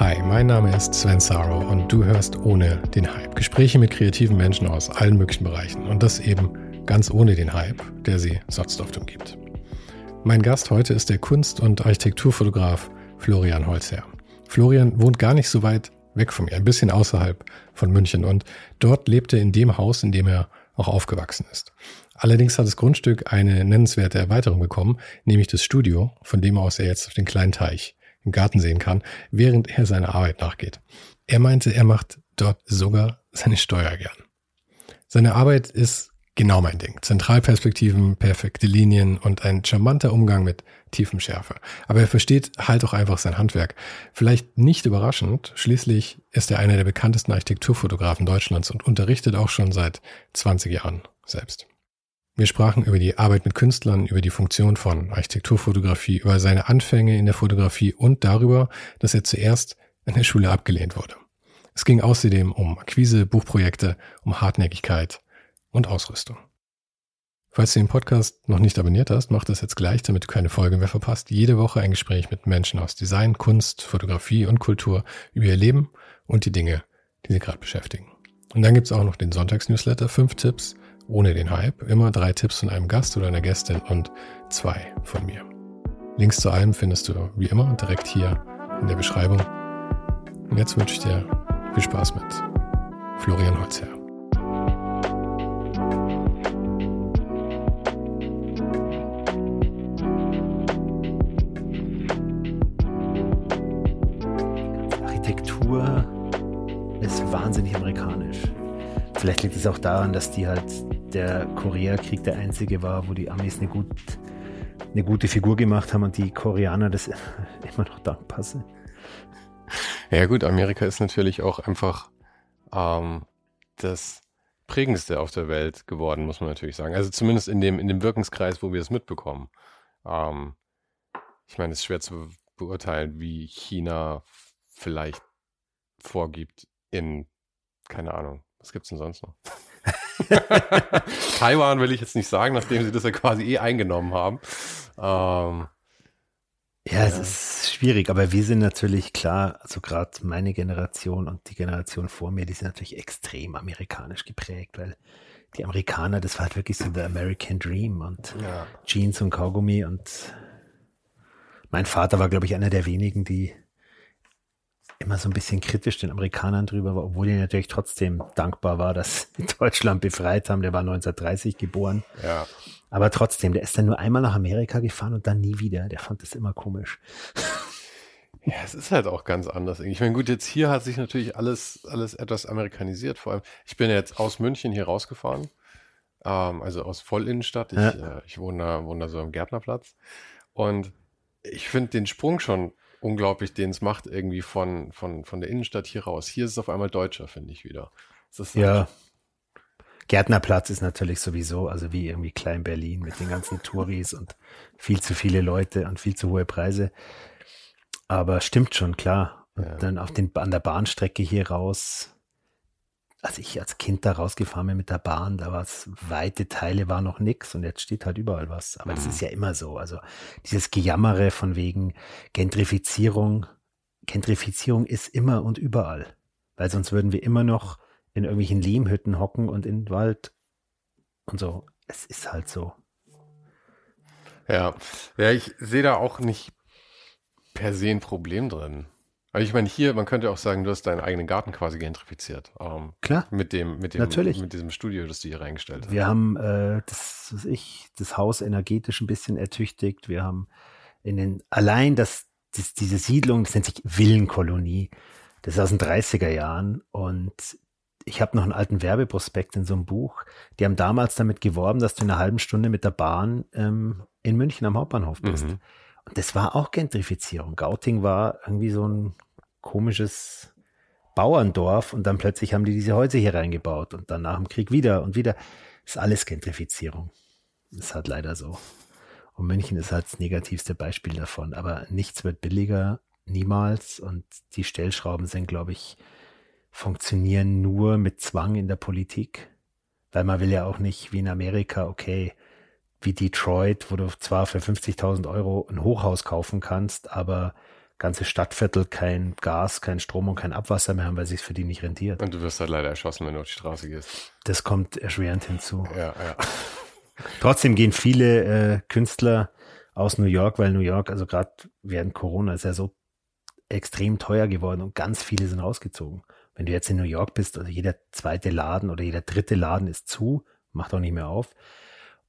Hi, mein Name ist Sven Saro und du hörst ohne den Hype. Gespräche mit kreativen Menschen aus allen möglichen Bereichen und das eben ganz ohne den Hype, der sie sonst oft umgibt. Mein Gast heute ist der Kunst- und Architekturfotograf Florian Holzherr. Florian wohnt gar nicht so weit weg von mir, ein bisschen außerhalb von München und dort lebt er in dem Haus, in dem er auch aufgewachsen ist. Allerdings hat das Grundstück eine nennenswerte Erweiterung bekommen, nämlich das Studio, von dem aus er jetzt auf den kleinen Teich im Garten sehen kann, während er seiner Arbeit nachgeht. Er meinte, er macht dort sogar seine Steuer gern. Seine Arbeit ist genau mein Ding. Zentralperspektiven, perfekte Linien und ein charmanter Umgang mit tiefem Schärfe. Aber er versteht halt auch einfach sein Handwerk. Vielleicht nicht überraschend, schließlich ist er einer der bekanntesten Architekturfotografen Deutschlands und unterrichtet auch schon seit 20 Jahren selbst. Wir sprachen über die Arbeit mit Künstlern, über die Funktion von Architekturfotografie, über seine Anfänge in der Fotografie und darüber, dass er zuerst an der Schule abgelehnt wurde. Es ging außerdem um Akquise, Buchprojekte, um Hartnäckigkeit und Ausrüstung. Falls du den Podcast noch nicht abonniert hast, mach das jetzt gleich, damit du keine Folge mehr verpasst. Jede Woche ein Gespräch mit Menschen aus Design, Kunst, Fotografie und Kultur über ihr Leben und die Dinge, die sie gerade beschäftigen. Und dann gibt's auch noch den Sonntagsnewsletter, fünf Tipps, ohne den Hype. Immer drei Tipps von einem Gast oder einer Gästin und zwei von mir. Links zu allem findest du wie immer direkt hier in der Beschreibung. Und jetzt wünsche ich dir viel Spaß mit Florian Holzherr. Vielleicht liegt es auch daran, dass die halt der Koreakrieg der einzige war, wo die Amis eine, gut, eine gute Figur gemacht haben und die Koreaner das immer noch dankbar sind. Ja gut, Amerika ist natürlich auch einfach ähm, das prägendste auf der Welt geworden, muss man natürlich sagen. Also zumindest in dem, in dem Wirkungskreis, wo wir es mitbekommen. Ähm, ich meine, es ist schwer zu beurteilen, wie China vielleicht vorgibt in, keine Ahnung, was gibt es denn sonst noch? Taiwan will ich jetzt nicht sagen, nachdem sie das ja quasi eh eingenommen haben. Ähm, ja, ja, es ist schwierig, aber wir sind natürlich klar, also gerade meine Generation und die Generation vor mir, die sind natürlich extrem amerikanisch geprägt, weil die Amerikaner, das war halt wirklich so der American Dream und ja. Jeans und Kaugummi und mein Vater war, glaube ich, einer der wenigen, die immer so ein bisschen kritisch den Amerikanern drüber war, obwohl er natürlich trotzdem dankbar war, dass sie Deutschland befreit haben. Der war 1930 geboren. Ja. Aber trotzdem, der ist dann nur einmal nach Amerika gefahren und dann nie wieder. Der fand das immer komisch. Ja, es ist halt auch ganz anders. Ich meine, gut, jetzt hier hat sich natürlich alles, alles etwas amerikanisiert. Vor allem, ich bin jetzt aus München hier rausgefahren. Ähm, also aus Vollinnenstadt. Ich, ja. äh, ich wohne, da, wohne da so am Gärtnerplatz. Und ich finde den Sprung schon unglaublich, den es macht, irgendwie von, von, von der Innenstadt hier raus. Hier ist es auf einmal deutscher, finde ich wieder. ja. Gärtnerplatz ist natürlich sowieso, also wie irgendwie Klein-Berlin mit den ganzen Touris und viel zu viele Leute und viel zu hohe Preise. Aber stimmt schon, klar. Und ja. dann auf den, an der Bahnstrecke hier raus, als ich als Kind da rausgefahren bin mit der Bahn, da war es weite Teile war noch nix und jetzt steht halt überall was. Aber das ist Mhm. ja immer so. Also dieses Gejammere von wegen Gentrifizierung. Gentrifizierung ist immer und überall. Weil sonst würden wir immer noch in irgendwelchen Lehmhütten hocken und in den Wald und so. Es ist halt so. Ja, ja, ich sehe da auch nicht per se ein Problem drin. Also ich meine, hier, man könnte auch sagen, du hast deinen eigenen Garten quasi gentrifiziert. Ähm, Klar. mit dem, mit dem, Natürlich. mit diesem Studio, das du hier reingestellt hast. Wir haben äh, das, was ich, das Haus energetisch ein bisschen ertüchtigt. Wir haben in den, allein das, das, diese Siedlung, das nennt sich Villenkolonie, das ist aus den 30er Jahren und ich habe noch einen alten Werbeprospekt in so einem Buch. Die haben damals damit geworben, dass du in einer halben Stunde mit der Bahn ähm, in München am Hauptbahnhof bist. Mhm. Und das war auch Gentrifizierung. Gauting war irgendwie so ein komisches Bauerndorf und dann plötzlich haben die diese Häuser hier reingebaut und dann nach dem Krieg wieder und wieder. ist alles Gentrifizierung. Ist halt leider so. Und München ist halt das negativste Beispiel davon. Aber nichts wird billiger, niemals. Und die Stellschrauben sind, glaube ich, funktionieren nur mit Zwang in der Politik. Weil man will ja auch nicht wie in Amerika, okay, wie Detroit, wo du zwar für 50.000 Euro ein Hochhaus kaufen kannst, aber ganze Stadtviertel kein Gas, kein Strom und kein Abwasser mehr haben, weil sich für die nicht rentiert. Und du wirst halt leider erschossen, wenn du auf die Straße gehst. Das kommt erschwerend hinzu. Ja, ja. Trotzdem gehen viele äh, Künstler aus New York, weil New York, also gerade während Corona, ist ja so extrem teuer geworden und ganz viele sind rausgezogen. Wenn du jetzt in New York bist, also jeder zweite Laden oder jeder dritte Laden ist zu, macht auch nicht mehr auf.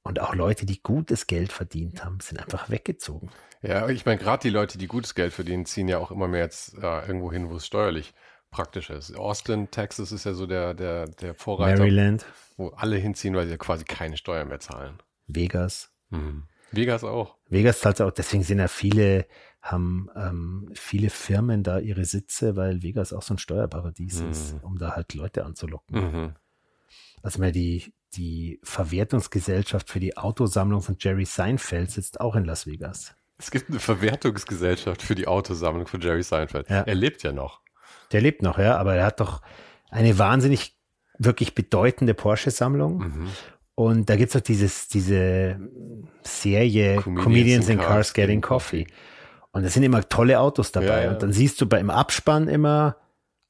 Und auch Leute, die gutes Geld verdient haben, sind einfach weggezogen. Ja, ich meine, gerade die Leute, die gutes Geld verdienen, ziehen ja auch immer mehr jetzt äh, irgendwo hin, wo es steuerlich praktisch ist. Austin, Texas ist ja so der, der, der Vorreiter, Maryland, wo alle hinziehen, weil sie ja quasi keine Steuern mehr zahlen. Vegas. Mhm. Vegas auch. Vegas zahlt auch, deswegen sind ja viele, haben ähm, viele Firmen da ihre Sitze, weil Vegas auch so ein Steuerparadies Mhm. ist, um da halt Leute anzulocken. Mhm. Also mal die, die Verwertungsgesellschaft für die Autosammlung von Jerry Seinfeld sitzt auch in Las Vegas. Es gibt eine Verwertungsgesellschaft für die Autosammlung von Jerry Seinfeld. Ja. Er lebt ja noch. Der lebt noch, ja, aber er hat doch eine wahnsinnig, wirklich bedeutende Porsche-Sammlung. Mhm. Und da gibt's doch dieses, diese Serie Comedians Comedians, in Cars Cars Getting Coffee. Und da sind immer tolle Autos dabei. Ja, ja. Und dann siehst du bei im Abspann immer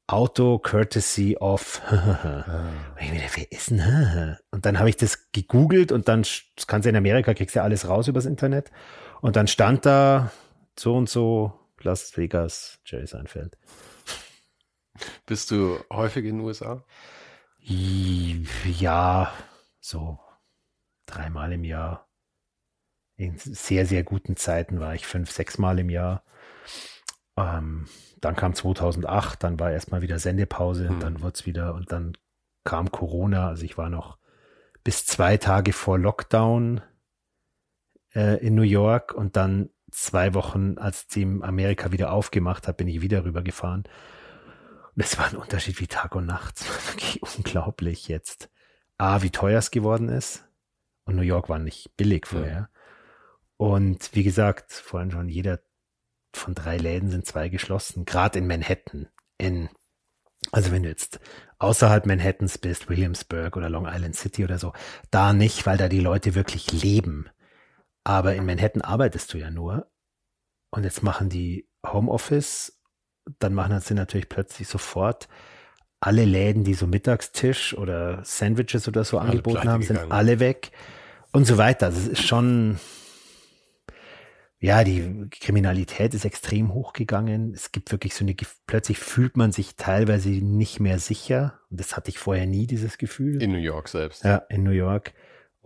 Auto Courtesy of. Gedacht, wer ist denn? Und dann habe ich das gegoogelt und dann, das kannst du in Amerika, kriegst du ja alles raus übers Internet. Und dann stand da so und so Las Vegas, Jerry Seinfeld. Bist du häufig in den USA? Ja, so dreimal im Jahr. In sehr, sehr guten Zeiten war ich fünf, sechs Mal im Jahr. Ähm, dann kam 2008, dann war erstmal wieder Sendepause, Hm. dann wurde es wieder und dann kam Corona. Also ich war noch bis zwei Tage vor Lockdown äh, in New York und dann zwei Wochen, als die Amerika wieder aufgemacht hat, bin ich wieder rübergefahren. Und es war ein Unterschied wie Tag und Nacht. Es war wirklich unglaublich jetzt. A, wie teuer es geworden ist. Und New York war nicht billig vorher. Und wie gesagt, vorhin schon, jeder von drei Läden sind zwei geschlossen. Gerade in Manhattan. In, also wenn du jetzt außerhalb Manhattans bist, Williamsburg oder Long Island City oder so, da nicht, weil da die Leute wirklich leben. Aber in Manhattan arbeitest du ja nur. Und jetzt machen die Homeoffice, dann machen sie natürlich plötzlich sofort alle Läden, die so Mittagstisch oder Sandwiches oder so Alle angeboten haben, sind gegangen. alle weg und so weiter. Also es ist schon, ja, die Kriminalität ist extrem hochgegangen. Es gibt wirklich so eine, plötzlich fühlt man sich teilweise nicht mehr sicher. Und das hatte ich vorher nie, dieses Gefühl. In New York selbst. Ja, in New York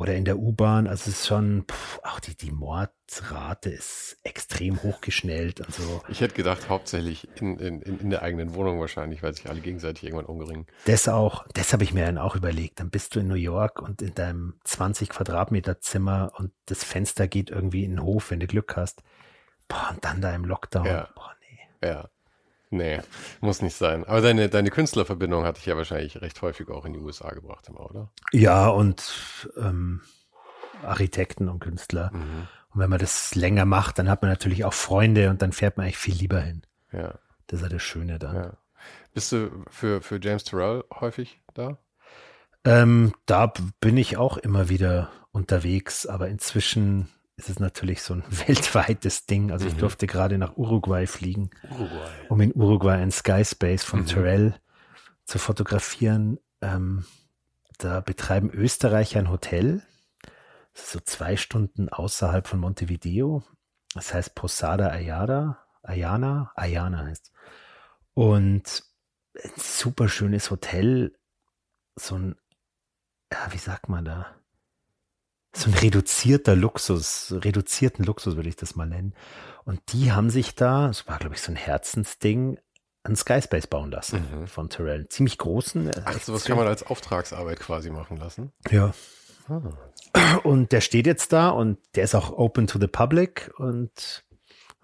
oder in der U-Bahn. Also es ist schon, pff, auch die, die Mordrate ist extrem hochgeschnellt und so. Ich hätte gedacht, hauptsächlich in, in, in der eigenen Wohnung wahrscheinlich, weil sich alle gegenseitig irgendwann umringen. Das auch, das habe ich mir dann auch überlegt. Dann bist du in New York und in deinem 20 Quadratmeter Zimmer und das Fenster geht irgendwie in den Hof, wenn du Glück hast. Boah, und dann da im Lockdown. Ja. Boah, nee. Ja. Nee, muss nicht sein. Aber deine, deine Künstlerverbindung hatte ich ja wahrscheinlich recht häufig auch in die USA gebracht, immer, oder? Ja, und ähm, Architekten und Künstler. Mhm. Und wenn man das länger macht, dann hat man natürlich auch Freunde und dann fährt man eigentlich viel lieber hin. Ja, Das ist ja das Schöne dann. ja. Bist du für, für James Terrell häufig da? Ähm, da bin ich auch immer wieder unterwegs, aber inzwischen ist es natürlich so ein weltweites Ding. Also ich mhm. durfte gerade nach Uruguay fliegen, Uruguay. um in Uruguay ein Skyspace von mhm. Terrell zu fotografieren. Ähm, da betreiben Österreicher ein Hotel, so zwei Stunden außerhalb von Montevideo. Das heißt Posada Ayada, Ayana, Ayana heißt. Und ein super schönes Hotel, so ein, ja, wie sagt man da? So ein reduzierter Luxus, reduzierten Luxus würde ich das mal nennen. Und die haben sich da, das war glaube ich so ein Herzensding, einen Skyspace bauen lassen mhm. von Terrell. Ziemlich großen. Äh, Ach, sowas kann man als Auftragsarbeit quasi machen lassen. Ja. Ah. Und der steht jetzt da und der ist auch open to the public und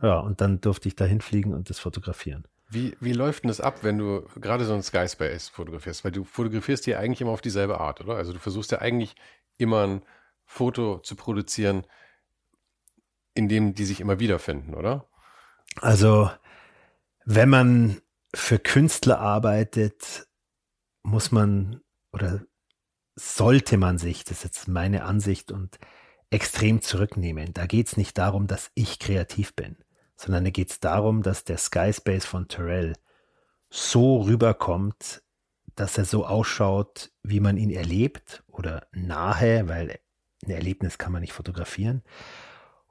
ja, und dann durfte ich da hinfliegen und das fotografieren. Wie, wie läuft denn das ab, wenn du gerade so ein Skyspace fotografierst? Weil du fotografierst dir eigentlich immer auf dieselbe Art, oder? Also du versuchst ja eigentlich immer ein Foto zu produzieren, in dem die sich immer wiederfinden, oder? Also, wenn man für Künstler arbeitet, muss man oder sollte man sich, das ist jetzt meine Ansicht und extrem zurücknehmen. Da geht es nicht darum, dass ich kreativ bin, sondern da geht es darum, dass der Skyspace von Terrell so rüberkommt, dass er so ausschaut, wie man ihn erlebt oder nahe, weil ein Erlebnis kann man nicht fotografieren.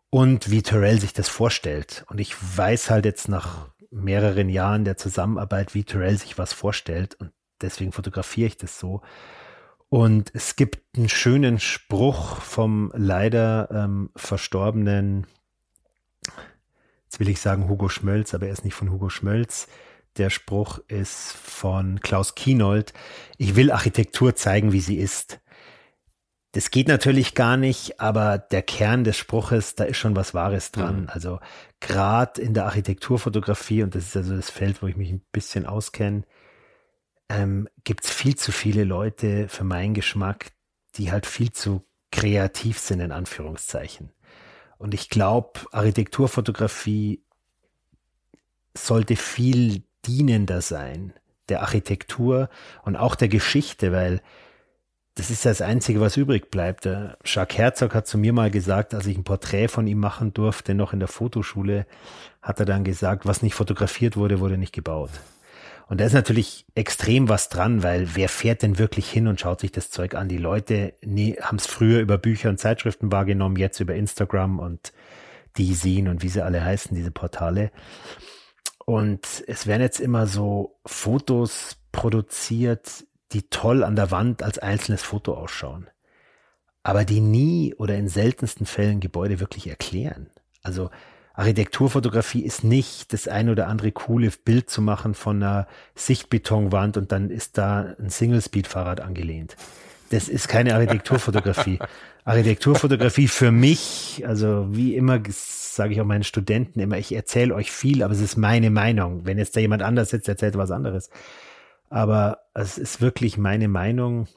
Und wie Terrell sich das vorstellt. Und ich weiß halt jetzt nach mehreren Jahren der Zusammenarbeit, wie Terrell sich was vorstellt. Und deswegen fotografiere ich das so. Und es gibt einen schönen Spruch vom leider ähm, verstorbenen, jetzt will ich sagen Hugo Schmölz, aber er ist nicht von Hugo Schmölz. Der Spruch ist von Klaus Kienold. Ich will Architektur zeigen, wie sie ist. Das geht natürlich gar nicht, aber der Kern des Spruches, da ist schon was Wahres dran. Mhm. Also gerade in der Architekturfotografie, und das ist also das Feld, wo ich mich ein bisschen auskenne, ähm, gibt es viel zu viele Leute für meinen Geschmack, die halt viel zu kreativ sind, in Anführungszeichen. Und ich glaube, Architekturfotografie sollte viel dienender sein, der Architektur und auch der Geschichte, weil das ist das Einzige, was übrig bleibt. Jacques Herzog hat zu mir mal gesagt, als ich ein Porträt von ihm machen durfte, noch in der Fotoschule, hat er dann gesagt, was nicht fotografiert wurde, wurde nicht gebaut. Und da ist natürlich extrem was dran, weil wer fährt denn wirklich hin und schaut sich das Zeug an? Die Leute nee, haben es früher über Bücher und Zeitschriften wahrgenommen, jetzt über Instagram und die sehen und wie sie alle heißen, diese Portale. Und es werden jetzt immer so Fotos produziert, die toll an der Wand als einzelnes Foto ausschauen, aber die nie oder in seltensten Fällen Gebäude wirklich erklären. Also Architekturfotografie ist nicht das ein oder andere coole Bild zu machen von einer Sichtbetonwand und dann ist da ein Single-Speed-Fahrrad angelehnt. Das ist keine Architekturfotografie. Architekturfotografie für mich, also wie immer sage ich auch meinen Studenten immer, ich erzähle euch viel, aber es ist meine Meinung. Wenn jetzt da jemand anders sitzt, erzählt er was anderes. Aber es ist wirklich meine Meinung,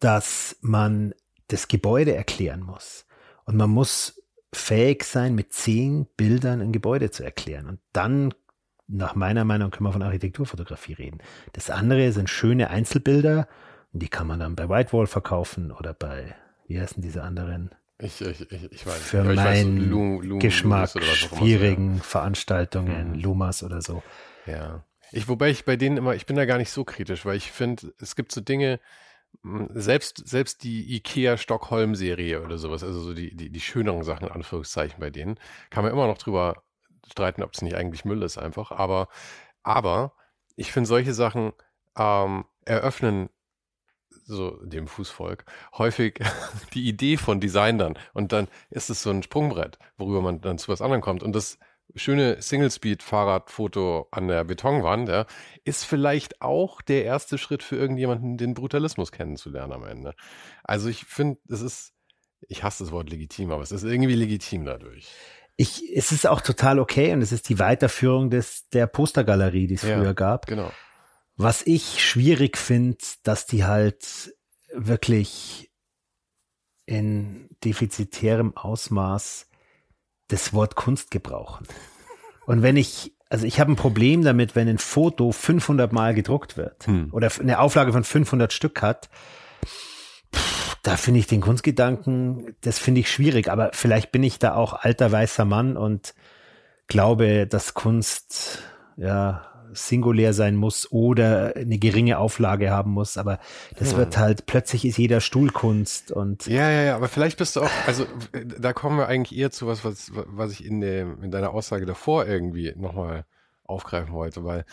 dass man das Gebäude erklären muss. Und man muss fähig sein, mit zehn Bildern ein Gebäude zu erklären. Und dann, nach meiner Meinung, können wir von Architekturfotografie reden. Das andere sind schöne Einzelbilder und die kann man dann bei Whitewall verkaufen oder bei, wie heißen diese anderen? Ich, ich, ich, ich weiß. Für ja, meinen Geschmack schwierigen ja. Veranstaltungen, mhm. Lumas oder so. Ja. Ich, wobei ich bei denen immer, ich bin da gar nicht so kritisch, weil ich finde, es gibt so Dinge, hm, selbst, selbst die IKEA Stockholm Serie oder sowas, also so die, die, die schöneren Sachen, in Anführungszeichen bei denen, kann man immer noch drüber streiten, ob es nicht eigentlich Müll ist einfach. Aber, aber ich finde solche Sachen ähm, eröffnen so dem Fußvolk häufig die Idee von Designern und dann ist es so ein Sprungbrett, worüber man dann zu was anderem kommt und das schöne Single-Speed-Fahrradfoto an der Betonwand, ja, ist vielleicht auch der erste Schritt für irgendjemanden, den Brutalismus kennenzulernen am Ende. Also ich finde, es ist, ich hasse das Wort legitim, aber es ist irgendwie legitim dadurch. Ich, es ist auch total okay und es ist die Weiterführung des, der Postergalerie, die es ja, früher gab. Genau. Was ich schwierig finde, dass die halt wirklich in defizitärem Ausmaß das Wort Kunst gebrauchen. Und wenn ich also ich habe ein Problem damit, wenn ein Foto 500 Mal gedruckt wird hm. oder eine Auflage von 500 Stück hat. Pff, da finde ich den Kunstgedanken, das finde ich schwierig, aber vielleicht bin ich da auch alter weißer Mann und glaube, dass Kunst ja singulär sein muss oder eine geringe Auflage haben muss, aber das hm. wird halt, plötzlich ist jeder Stuhlkunst und. Ja, ja, ja, aber vielleicht bist du auch, also da kommen wir eigentlich eher zu was, was, was ich in dem, in deiner Aussage davor irgendwie nochmal aufgreifen wollte, weil,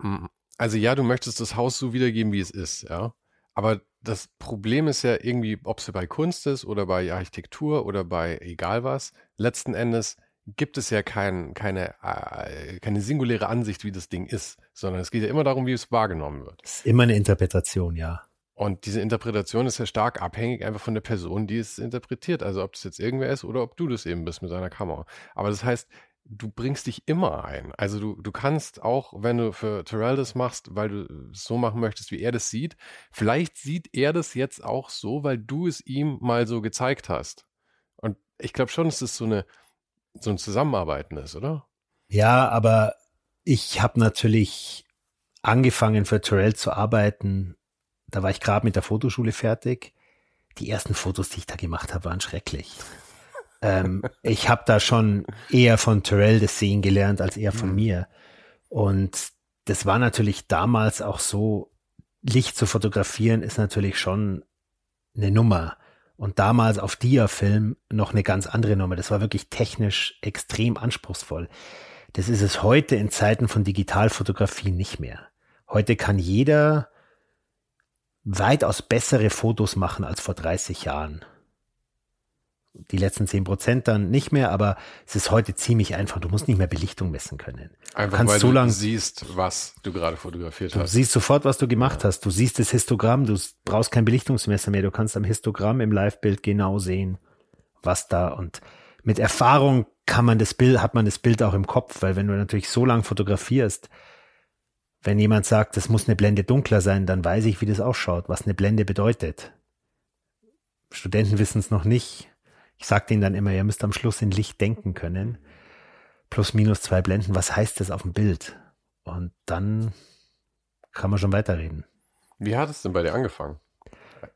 hm, also ja, du möchtest das Haus so wiedergeben, wie es ist, ja. Aber das Problem ist ja irgendwie, ob es bei Kunst ist oder bei Architektur oder bei egal was, letzten Endes gibt es ja kein, keine, äh, keine singuläre Ansicht, wie das Ding ist, sondern es geht ja immer darum, wie es wahrgenommen wird. Es ist immer eine Interpretation, ja. Und diese Interpretation ist ja stark abhängig einfach von der Person, die es interpretiert. Also ob das jetzt irgendwer ist oder ob du das eben bist mit deiner Kamera. Aber das heißt, du bringst dich immer ein. Also du, du kannst auch, wenn du für Terrell das machst, weil du es so machen möchtest, wie er das sieht, vielleicht sieht er das jetzt auch so, weil du es ihm mal so gezeigt hast. Und ich glaube schon, es ist so eine, so ein Zusammenarbeiten ist, oder? Ja, aber ich habe natürlich angefangen für Terrell zu arbeiten. Da war ich gerade mit der Fotoschule fertig. Die ersten Fotos, die ich da gemacht habe, waren schrecklich. ähm, ich habe da schon eher von Terrell das Sehen gelernt als eher von mhm. mir. Und das war natürlich damals auch so, Licht zu fotografieren ist natürlich schon eine Nummer. Und damals auf Dia-Film noch eine ganz andere Nummer. Das war wirklich technisch extrem anspruchsvoll. Das ist es heute in Zeiten von Digitalfotografie nicht mehr. Heute kann jeder weitaus bessere Fotos machen als vor 30 Jahren die letzten zehn Prozent dann nicht mehr, aber es ist heute ziemlich einfach. Du musst nicht mehr Belichtung messen können. Einfach du weil so lang, du siehst, was du gerade fotografiert du hast. Du siehst sofort, was du gemacht ja. hast. Du siehst das Histogramm, du brauchst kein Belichtungsmesser mehr. Du kannst am Histogramm im Live-Bild genau sehen, was da und mit Erfahrung kann man das Bild, hat man das Bild auch im Kopf, weil wenn du natürlich so lang fotografierst, wenn jemand sagt, das muss eine Blende dunkler sein, dann weiß ich, wie das ausschaut, was eine Blende bedeutet. Studenten wissen es noch nicht ich sage denen dann immer, ihr müsst am Schluss in Licht denken können. Plus minus zwei Blenden, was heißt das auf dem Bild? Und dann kann man schon weiterreden. Wie hat es denn bei dir angefangen?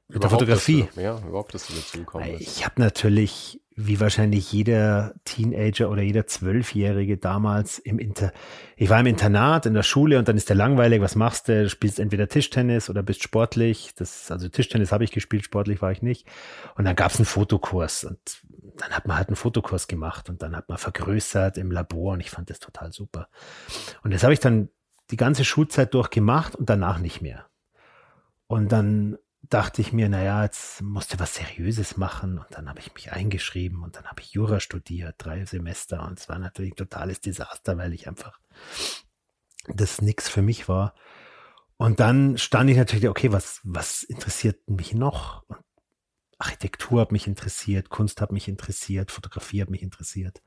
Mit der Fotografie? Du, ja, überhaupt, dass du dazu gekommen bist. Ich habe natürlich wie wahrscheinlich jeder Teenager oder jeder Zwölfjährige damals im Inter. Ich war im Internat in der Schule und dann ist der langweilig. Was machst du? Du spielst entweder Tischtennis oder bist sportlich. Das, also Tischtennis habe ich gespielt, sportlich war ich nicht. Und dann gab es einen Fotokurs und dann hat man halt einen Fotokurs gemacht und dann hat man vergrößert im Labor und ich fand das total super. Und das habe ich dann die ganze Schulzeit durch gemacht und danach nicht mehr. Und dann dachte ich mir, naja, jetzt musste was Seriöses machen. Und dann habe ich mich eingeschrieben und dann habe ich Jura studiert, drei Semester. Und es war natürlich ein totales Desaster, weil ich einfach das nix für mich war. Und dann stand ich natürlich, okay, was, was interessiert mich noch? Und Architektur hat mich interessiert, Kunst hat mich interessiert, Fotografie hat mich interessiert.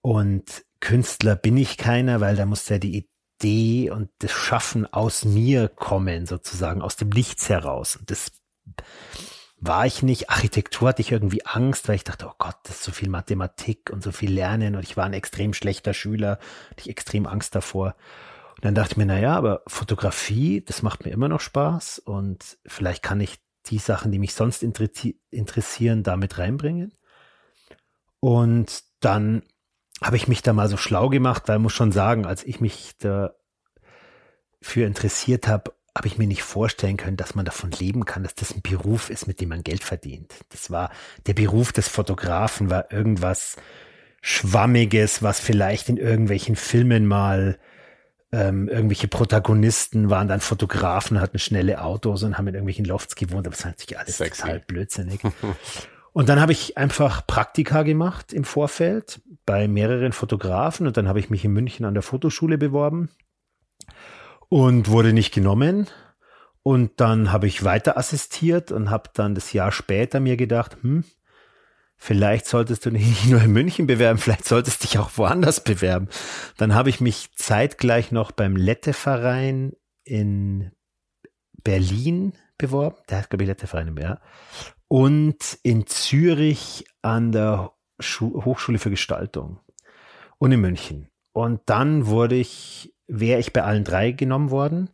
Und Künstler bin ich keiner, weil da muss ja die Idee und das Schaffen aus mir kommen, sozusagen, aus dem Nichts heraus. Und das war ich nicht. Architektur hatte ich irgendwie Angst, weil ich dachte, oh Gott, das ist so viel Mathematik und so viel Lernen und ich war ein extrem schlechter Schüler, hatte ich extrem Angst davor. Und dann dachte ich mir, naja, aber Fotografie, das macht mir immer noch Spaß und vielleicht kann ich die Sachen, die mich sonst interessieren, damit reinbringen. Und dann habe ich mich da mal so schlau gemacht, weil ich muss schon sagen, als ich mich dafür interessiert habe, habe ich mir nicht vorstellen können, dass man davon leben kann, dass das ein Beruf ist, mit dem man Geld verdient. Das war der Beruf des Fotografen, war irgendwas Schwammiges, was vielleicht in irgendwelchen Filmen mal ähm, irgendwelche Protagonisten waren dann Fotografen, hatten schnelle Autos und haben in irgendwelchen Lofts gewohnt, aber es war natürlich alles Sexy. total blödsinnig. Und dann habe ich einfach Praktika gemacht im Vorfeld bei mehreren Fotografen und dann habe ich mich in München an der Fotoschule beworben und wurde nicht genommen. Und dann habe ich weiter assistiert und habe dann das Jahr später mir gedacht, hm, vielleicht solltest du nicht nur in München bewerben, vielleicht solltest du dich auch woanders bewerben. Dann habe ich mich zeitgleich noch beim Lette-Verein in Berlin beworben. Der hat, glaube ich, Lette-Verein im Jahr und in Zürich an der Schu Hochschule für Gestaltung und in München. Und dann wurde ich, wäre ich bei allen drei genommen worden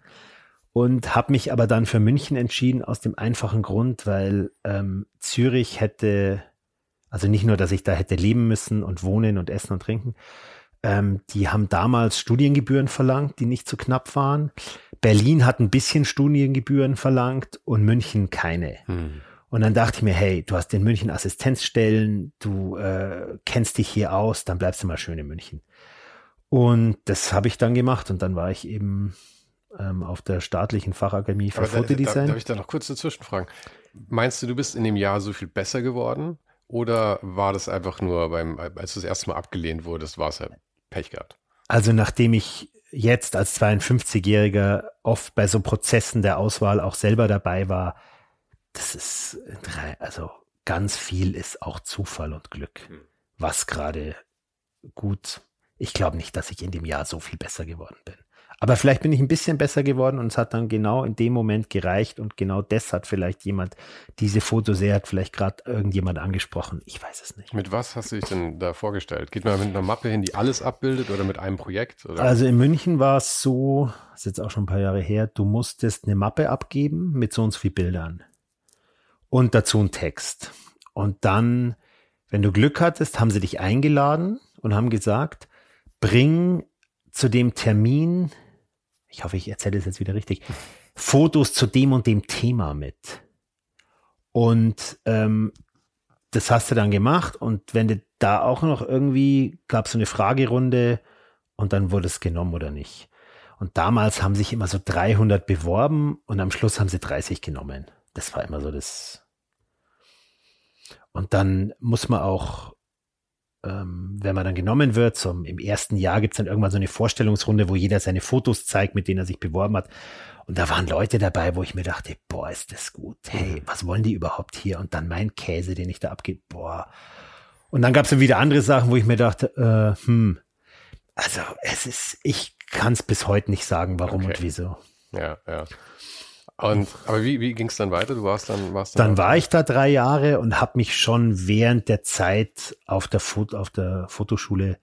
und habe mich aber dann für München entschieden aus dem einfachen Grund, weil ähm, Zürich hätte, also nicht nur, dass ich da hätte leben müssen und wohnen und essen und trinken, ähm, die haben damals Studiengebühren verlangt, die nicht zu knapp waren. Berlin hat ein bisschen Studiengebühren verlangt und München keine. Hm. Und dann dachte ich mir, hey, du hast in München Assistenzstellen, du äh, kennst dich hier aus, dann bleibst du mal schön in München. Und das habe ich dann gemacht und dann war ich eben ähm, auf der staatlichen Fachakademie für Fotodesign. Da, darf ich da noch kurz dazwischen fragen? Meinst du, du bist in dem Jahr so viel besser geworden? Oder war das einfach nur beim, als du das erste Mal abgelehnt wurdest, war es halt Pech gehabt? Also nachdem ich jetzt als 52-Jähriger oft bei so Prozessen der Auswahl auch selber dabei war, das ist, also ganz viel ist auch Zufall und Glück, hm. was gerade gut. Ich glaube nicht, dass ich in dem Jahr so viel besser geworden bin. Aber vielleicht bin ich ein bisschen besser geworden und es hat dann genau in dem Moment gereicht und genau das hat vielleicht jemand, diese Fotoserie hat vielleicht gerade irgendjemand angesprochen. Ich weiß es nicht. Mit was hast du dich denn da vorgestellt? Geht man mit einer Mappe hin, die alles abbildet oder mit einem Projekt? Oder? Also in München war es so, das ist jetzt auch schon ein paar Jahre her, du musstest eine Mappe abgeben mit so und so viel Bildern und dazu ein Text. Und dann, wenn du Glück hattest, haben sie dich eingeladen und haben gesagt, bring zu dem Termin ich hoffe, ich erzähle es jetzt wieder richtig, Fotos zu dem und dem Thema mit. Und ähm, das hast du dann gemacht und wenn du da auch noch irgendwie, gab es so eine Fragerunde und dann wurde es genommen oder nicht. Und damals haben sich immer so 300 beworben und am Schluss haben sie 30 genommen. Das war immer so das. Und dann muss man auch ähm, wenn man dann genommen wird, so im ersten Jahr gibt es dann irgendwann so eine Vorstellungsrunde, wo jeder seine Fotos zeigt, mit denen er sich beworben hat. Und da waren Leute dabei, wo ich mir dachte, boah, ist das gut. Hey, mhm. was wollen die überhaupt hier? Und dann mein Käse, den ich da abgebe, boah. Und dann gab es dann wieder andere Sachen, wo ich mir dachte, äh, hm, also es ist, ich kann es bis heute nicht sagen, warum okay. und wieso. Ja, ja. Und, aber wie, wie ging es dann weiter? Du warst dann, warst dann. Dann war ich da drei Jahre und habe mich schon während der Zeit auf der, Fot auf der Fotoschule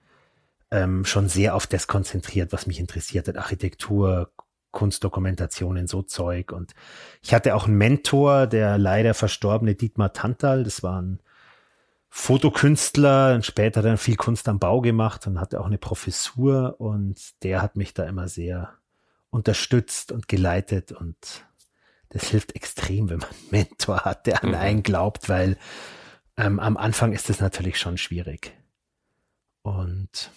ähm, schon sehr auf das konzentriert, was mich interessiert hat. Architektur, Kunstdokumentationen, so Zeug. Und ich hatte auch einen Mentor, der leider verstorbene Dietmar Tantal. Das war ein Fotokünstler, und später dann viel Kunst am Bau gemacht und hatte auch eine Professur. Und der hat mich da immer sehr unterstützt und geleitet und das hilft extrem, wenn man einen Mentor hat, der an mhm. einen glaubt, weil ähm, am Anfang ist es natürlich schon schwierig. Und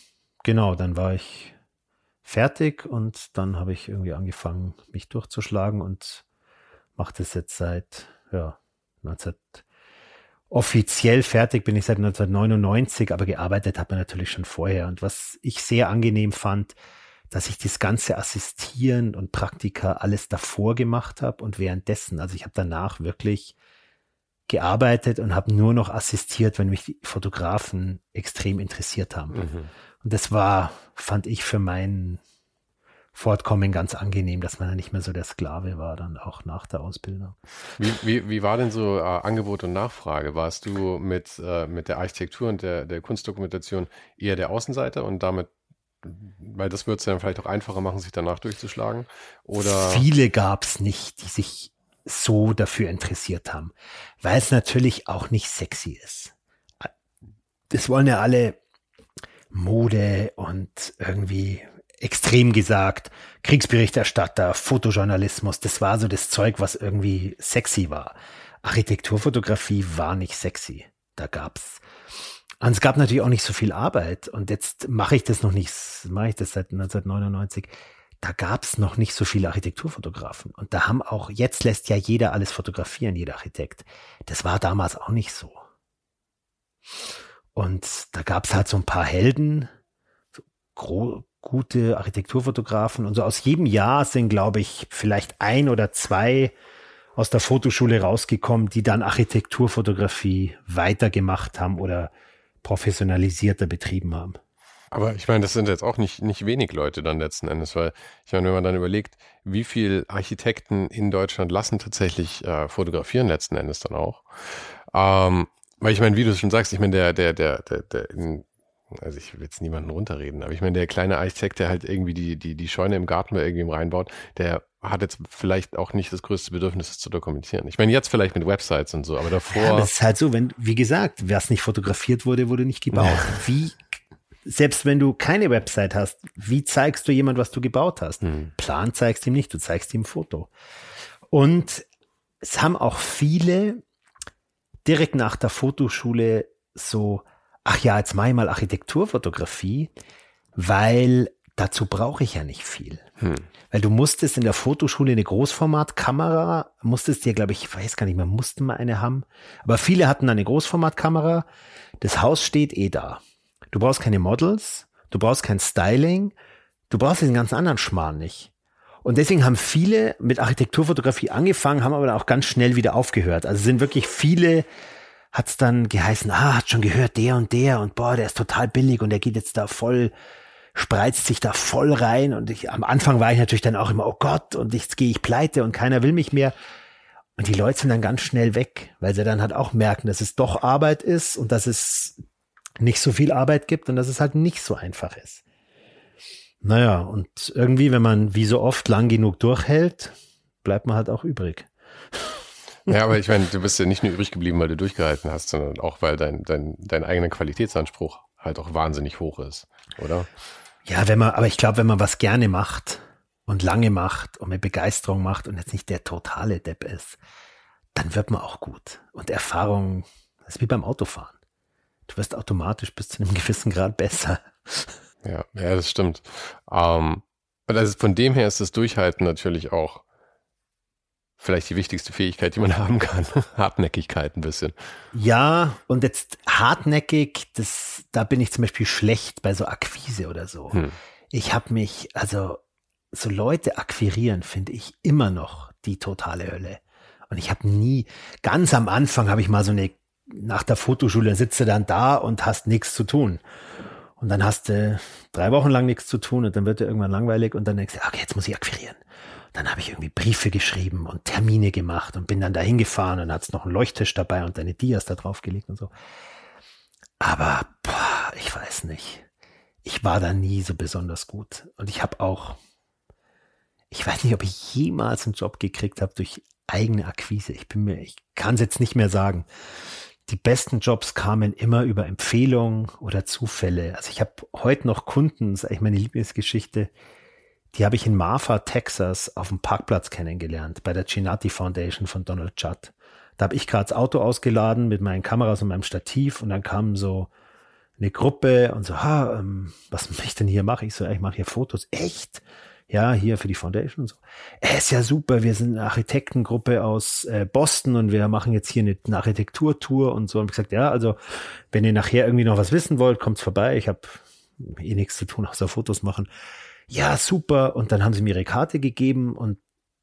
genau, dann war ich fertig und dann habe ich irgendwie angefangen, mich durchzuschlagen und mache das jetzt seit, ja, 19, offiziell fertig bin ich seit 1999, aber gearbeitet hat man natürlich schon vorher. Und was ich sehr angenehm fand, dass ich das ganze Assistieren und Praktika alles davor gemacht habe und währenddessen. Also ich habe danach wirklich gearbeitet und habe nur noch assistiert, wenn mich die Fotografen extrem interessiert haben. Mhm. Und das war, fand ich für mein Fortkommen ganz angenehm, dass man dann nicht mehr so der Sklave war, dann auch nach der Ausbildung. Wie, wie, wie war denn so äh, Angebot und Nachfrage? Warst du mit, äh, mit der Architektur und der, der Kunstdokumentation eher der Außenseiter und damit weil das wird es dann vielleicht auch einfacher machen, sich danach durchzuschlagen. Oder viele gab es nicht, die sich so dafür interessiert haben, weil es natürlich auch nicht sexy ist. Das wollen ja alle Mode und irgendwie extrem gesagt, Kriegsberichterstatter, Fotojournalismus, das war so das Zeug, was irgendwie sexy war. Architekturfotografie war nicht sexy. Da gab's und es gab natürlich auch nicht so viel Arbeit. Und jetzt mache ich das noch nicht, mache ich das seit 1999. Da gab es noch nicht so viele Architekturfotografen. Und da haben auch, jetzt lässt ja jeder alles fotografieren, jeder Architekt. Das war damals auch nicht so. Und da gab es halt so ein paar Helden, so gute Architekturfotografen. Und so aus jedem Jahr sind, glaube ich, vielleicht ein oder zwei aus der Fotoschule rausgekommen, die dann Architekturfotografie weitergemacht haben oder professionalisierter betrieben haben. Aber ich meine, das sind jetzt auch nicht, nicht wenig Leute dann letzten Endes, weil ich meine, wenn man dann überlegt, wie viele Architekten in Deutschland lassen tatsächlich äh, fotografieren letzten Endes dann auch. Ähm, weil ich meine, wie du schon sagst, ich meine, der, der, der, der, der in, also ich will jetzt niemanden runterreden, aber ich meine, der kleine Architekt, der halt irgendwie die, die, die Scheune im Garten irgendwie im reinbaut, der hat jetzt vielleicht auch nicht das größte Bedürfnis, es zu dokumentieren. Ich meine, jetzt vielleicht mit Websites und so, aber davor. Ja, das ist halt so, wenn, wie gesagt, was nicht fotografiert wurde, wurde nicht gebaut. Wie, selbst wenn du keine Website hast, wie zeigst du jemand, was du gebaut hast? Hm. Plan zeigst ihm nicht, du zeigst ihm ein Foto. Und es haben auch viele direkt nach der Fotoschule so, ach ja, jetzt mache ich mal Architekturfotografie, weil dazu brauche ich ja nicht viel. Hm. Weil du musstest in der Fotoschule eine Großformatkamera, musstest dir, glaube ich, ich weiß gar nicht mehr, mussten mal eine haben. Aber viele hatten eine Großformatkamera. Das Haus steht eh da. Du brauchst keine Models, du brauchst kein Styling, du brauchst diesen ganzen anderen Schmarrn nicht. Und deswegen haben viele mit Architekturfotografie angefangen, haben aber dann auch ganz schnell wieder aufgehört. Also sind wirklich viele, hat es dann geheißen, ah, hat schon gehört, der und der und boah, der ist total billig und der geht jetzt da voll spreizt sich da voll rein und ich, am Anfang war ich natürlich dann auch immer, oh Gott, und jetzt gehe ich pleite und keiner will mich mehr. Und die Leute sind dann ganz schnell weg, weil sie dann halt auch merken, dass es doch Arbeit ist und dass es nicht so viel Arbeit gibt und dass es halt nicht so einfach ist. Naja, und irgendwie, wenn man wie so oft lang genug durchhält, bleibt man halt auch übrig. Ja, aber ich meine, du bist ja nicht nur übrig geblieben, weil du durchgehalten hast, sondern auch, weil dein, dein, dein eigener Qualitätsanspruch halt auch wahnsinnig hoch ist, oder? Ja, wenn man, aber ich glaube, wenn man was gerne macht und lange macht und mit Begeisterung macht und jetzt nicht der totale Depp ist, dann wird man auch gut. Und Erfahrung, das ist wie beim Autofahren. Du wirst automatisch bis zu einem gewissen Grad besser. Ja, ja, das stimmt. Ähm, also von dem her ist das Durchhalten natürlich auch vielleicht die wichtigste Fähigkeit, die man haben kann. Hartnäckigkeit ein bisschen. Ja, und jetzt hartnäckig, das, da bin ich zum Beispiel schlecht bei so Akquise oder so. Hm. Ich habe mich, also so Leute akquirieren, finde ich immer noch die totale Hölle. Und ich habe nie, ganz am Anfang habe ich mal so eine, nach der Fotoschule sitzt du dann da und hast nichts zu tun. Und dann hast du drei Wochen lang nichts zu tun und dann wird dir irgendwann langweilig und dann denkst du, okay, jetzt muss ich akquirieren. Dann habe ich irgendwie Briefe geschrieben und Termine gemacht und bin dann dahin gefahren und hat's noch einen Leuchttisch dabei und deine Dias da drauf gelegt und so. Aber boah, ich weiß nicht. Ich war da nie so besonders gut. Und ich habe auch, ich weiß nicht, ob ich jemals einen Job gekriegt habe durch eigene Akquise. Ich bin mir, ich kann es jetzt nicht mehr sagen. Die besten Jobs kamen immer über Empfehlungen oder Zufälle. Also ich habe heute noch Kunden, das ist eigentlich meine Lieblingsgeschichte, die habe ich in Marfa, Texas, auf dem Parkplatz kennengelernt, bei der Chinati Foundation von Donald Judd. Da habe ich gerade das Auto ausgeladen mit meinen Kameras und meinem Stativ und dann kam so eine Gruppe und so, ha, ähm, was ich denn hier machen? Ich so, ich mache hier Fotos. Echt? Ja, hier für die Foundation und so. Äh, ist ja super, wir sind eine Architektengruppe aus äh, Boston und wir machen jetzt hier eine, eine Architekturtour und so. Und ich gesagt, ja, also wenn ihr nachher irgendwie noch was wissen wollt, kommt's vorbei. Ich habe eh nichts zu tun, außer Fotos machen ja, super. Und dann haben sie mir ihre Karte gegeben und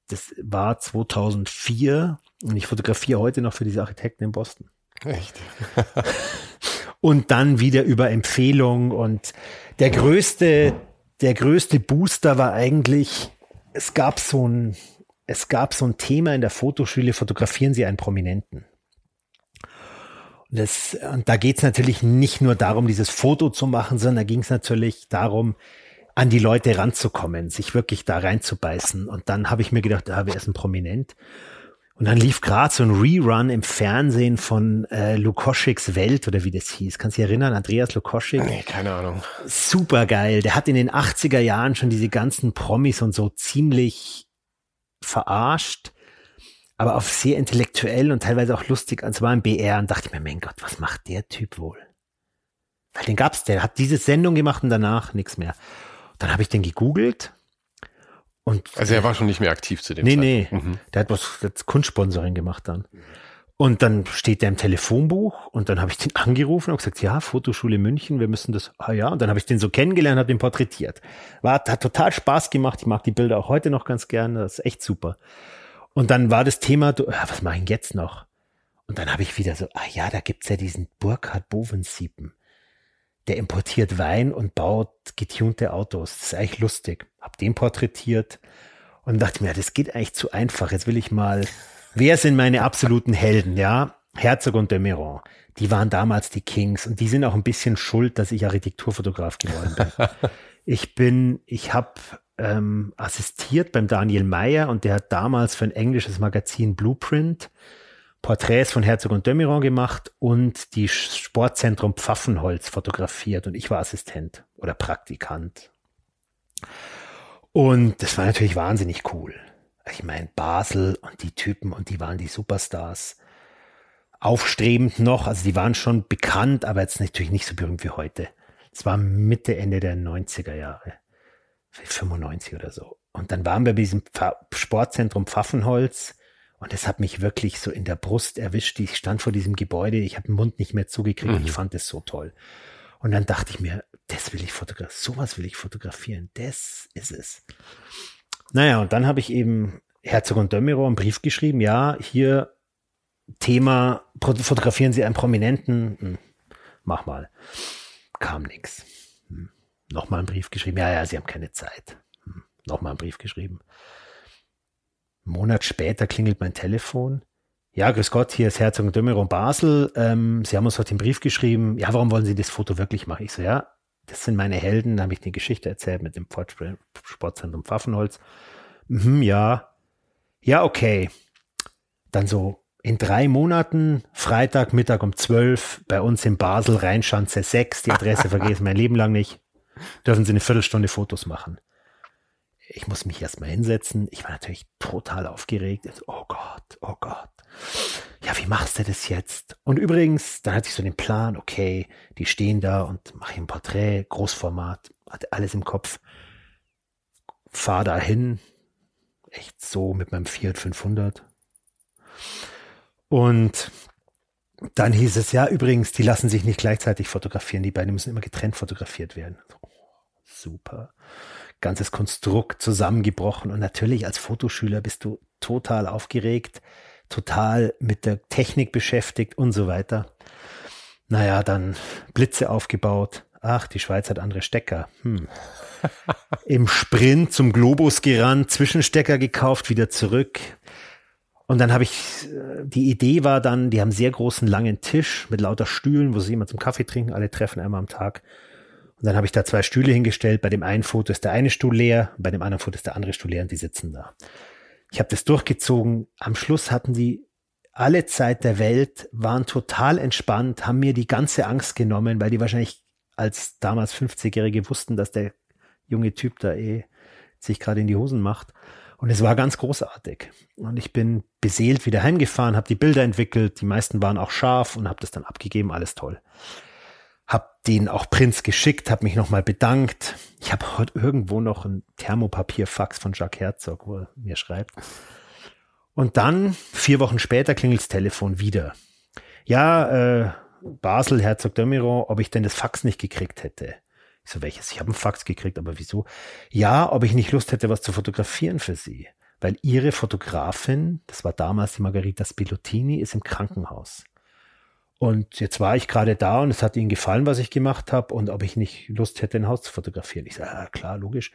das war 2004 und ich fotografiere heute noch für diese Architekten in Boston. Echt? und dann wieder über Empfehlung und der größte, der größte Booster war eigentlich, es gab so ein, es gab so ein Thema in der Fotoschule, fotografieren Sie einen Prominenten. Und, das, und da geht es natürlich nicht nur darum, dieses Foto zu machen, sondern da ging es natürlich darum, an die Leute ranzukommen, sich wirklich da reinzubeißen. Und dann habe ich mir gedacht, ah, wer ist ein Prominent? Und dann lief gerade so ein Rerun im Fernsehen von äh, Lukoschiks Welt oder wie das hieß. Kannst du dich erinnern? Andreas Lukoschik? Nee, keine Ahnung. Super geil. Der hat in den 80er Jahren schon diese ganzen Promis und so ziemlich verarscht, aber auf sehr intellektuell und teilweise auch lustig. Und zwar im BR und dachte ich mir, mein Gott, was macht der Typ wohl? Weil den gab's, der hat diese Sendung gemacht und danach nichts mehr. Dann habe ich den gegoogelt. Und also er war schon nicht mehr aktiv zu dem Nee, Zeitpunkt. nee. Mhm. Der hat was das Kunstsponsoring gemacht dann. Und dann steht der im Telefonbuch und dann habe ich den angerufen und gesagt, ja, Fotoschule München, wir müssen das, ah ja, und dann habe ich den so kennengelernt, habe den porträtiert. War, hat total Spaß gemacht, ich mag die Bilder auch heute noch ganz gerne, das ist echt super. Und dann war das Thema, du, ah, was mache ich jetzt noch? Und dann habe ich wieder so, ah ja, da gibt's ja diesen Burkhard Bovensiepen der importiert Wein und baut getunte Autos. Das ist eigentlich lustig. Hab den porträtiert und dachte mir, das geht eigentlich zu einfach. Jetzt will ich mal, wer sind meine absoluten Helden, ja? Herzog und de die waren damals die Kings und die sind auch ein bisschen schuld, dass ich Architekturfotograf geworden bin. ich bin, ich habe ähm, assistiert beim Daniel Meyer und der hat damals für ein englisches Magazin Blueprint Porträts von Herzog und de Meuron gemacht und die Sportzentrum Pfaffenholz fotografiert und ich war Assistent oder Praktikant. Und das war natürlich wahnsinnig cool. Ich meine, Basel und die Typen und die waren die Superstars. Aufstrebend noch, also die waren schon bekannt, aber jetzt natürlich nicht so berühmt wie heute. Es war Mitte, Ende der 90er Jahre. 95 oder so. Und dann waren wir bei diesem Sportzentrum Pfaffenholz und es hat mich wirklich so in der Brust erwischt. Ich stand vor diesem Gebäude, ich habe den Mund nicht mehr zugekriegt. Mhm. Ich fand es so toll. Und dann dachte ich mir, das will ich fotografieren, sowas will ich fotografieren, das ist es. Naja, und dann habe ich eben Herzog und Dömero einen Brief geschrieben, ja, hier Thema, fotografieren Sie einen Prominenten, hm, mach mal. Kam nichts. Hm. Nochmal einen Brief geschrieben, ja, ja, Sie haben keine Zeit. Hm. Nochmal einen Brief geschrieben. Monat später klingelt mein Telefon. Ja, grüß Gott, hier ist Herzog Dömeron Basel. Ähm, Sie haben uns heute einen Brief geschrieben. Ja, warum wollen Sie das Foto wirklich machen? Ich so, ja, das sind meine Helden. Da habe ich eine Geschichte erzählt mit dem Sportzentrum Pfaffenholz. Mhm, ja. Ja, okay. Dann so in drei Monaten, Freitag, Mittag um zwölf, bei uns in Basel, Rheinschanze 6, die Adresse vergesse ich mein Leben lang nicht, dürfen Sie eine Viertelstunde Fotos machen ich muss mich erstmal hinsetzen. Ich war natürlich total aufgeregt. Oh Gott, oh Gott. Ja, wie machst du das jetzt? Und übrigens, dann hatte ich so den Plan, okay, die stehen da und mache ein Porträt, Großformat, hatte alles im Kopf. Fahr da hin, echt so mit meinem Fiat 500. Und dann hieß es, ja, übrigens, die lassen sich nicht gleichzeitig fotografieren. Die beiden müssen immer getrennt fotografiert werden. Oh, super ganzes Konstrukt zusammengebrochen. Und natürlich als Fotoschüler bist du total aufgeregt, total mit der Technik beschäftigt und so weiter. Naja, dann Blitze aufgebaut. Ach, die Schweiz hat andere Stecker. Hm. Im Sprint zum Globus gerannt, Zwischenstecker gekauft, wieder zurück. Und dann habe ich, äh, die Idee war dann, die haben sehr großen langen Tisch mit lauter Stühlen, wo sie immer zum Kaffee trinken, alle treffen einmal am Tag. Und dann habe ich da zwei Stühle hingestellt. Bei dem einen Foto ist der eine Stuhl leer, bei dem anderen Foto ist der andere Stuhl leer und die sitzen da. Ich habe das durchgezogen. Am Schluss hatten die alle Zeit der Welt, waren total entspannt, haben mir die ganze Angst genommen, weil die wahrscheinlich als damals 50-Jährige wussten, dass der junge Typ da eh sich gerade in die Hosen macht. Und es war ganz großartig. Und ich bin beseelt wieder heimgefahren, habe die Bilder entwickelt. Die meisten waren auch scharf und habe das dann abgegeben. Alles toll habe den auch Prinz geschickt, habe mich nochmal bedankt. Ich habe heute irgendwo noch ein Thermopapierfax von Jacques Herzog, wo er mir schreibt. Und dann, vier Wochen später, klingelt das Telefon wieder. Ja, äh, Basel, Herzog Dömeron, ob ich denn das Fax nicht gekriegt hätte. Ich so, welches? Ich habe ein Fax gekriegt, aber wieso? Ja, ob ich nicht Lust hätte, was zu fotografieren für Sie. Weil Ihre Fotografin, das war damals die Margarita Spilottini, ist im Krankenhaus. Und jetzt war ich gerade da und es hat ihnen gefallen, was ich gemacht habe und ob ich nicht Lust hätte, ein Haus zu fotografieren. Ich sage, ja, klar, logisch.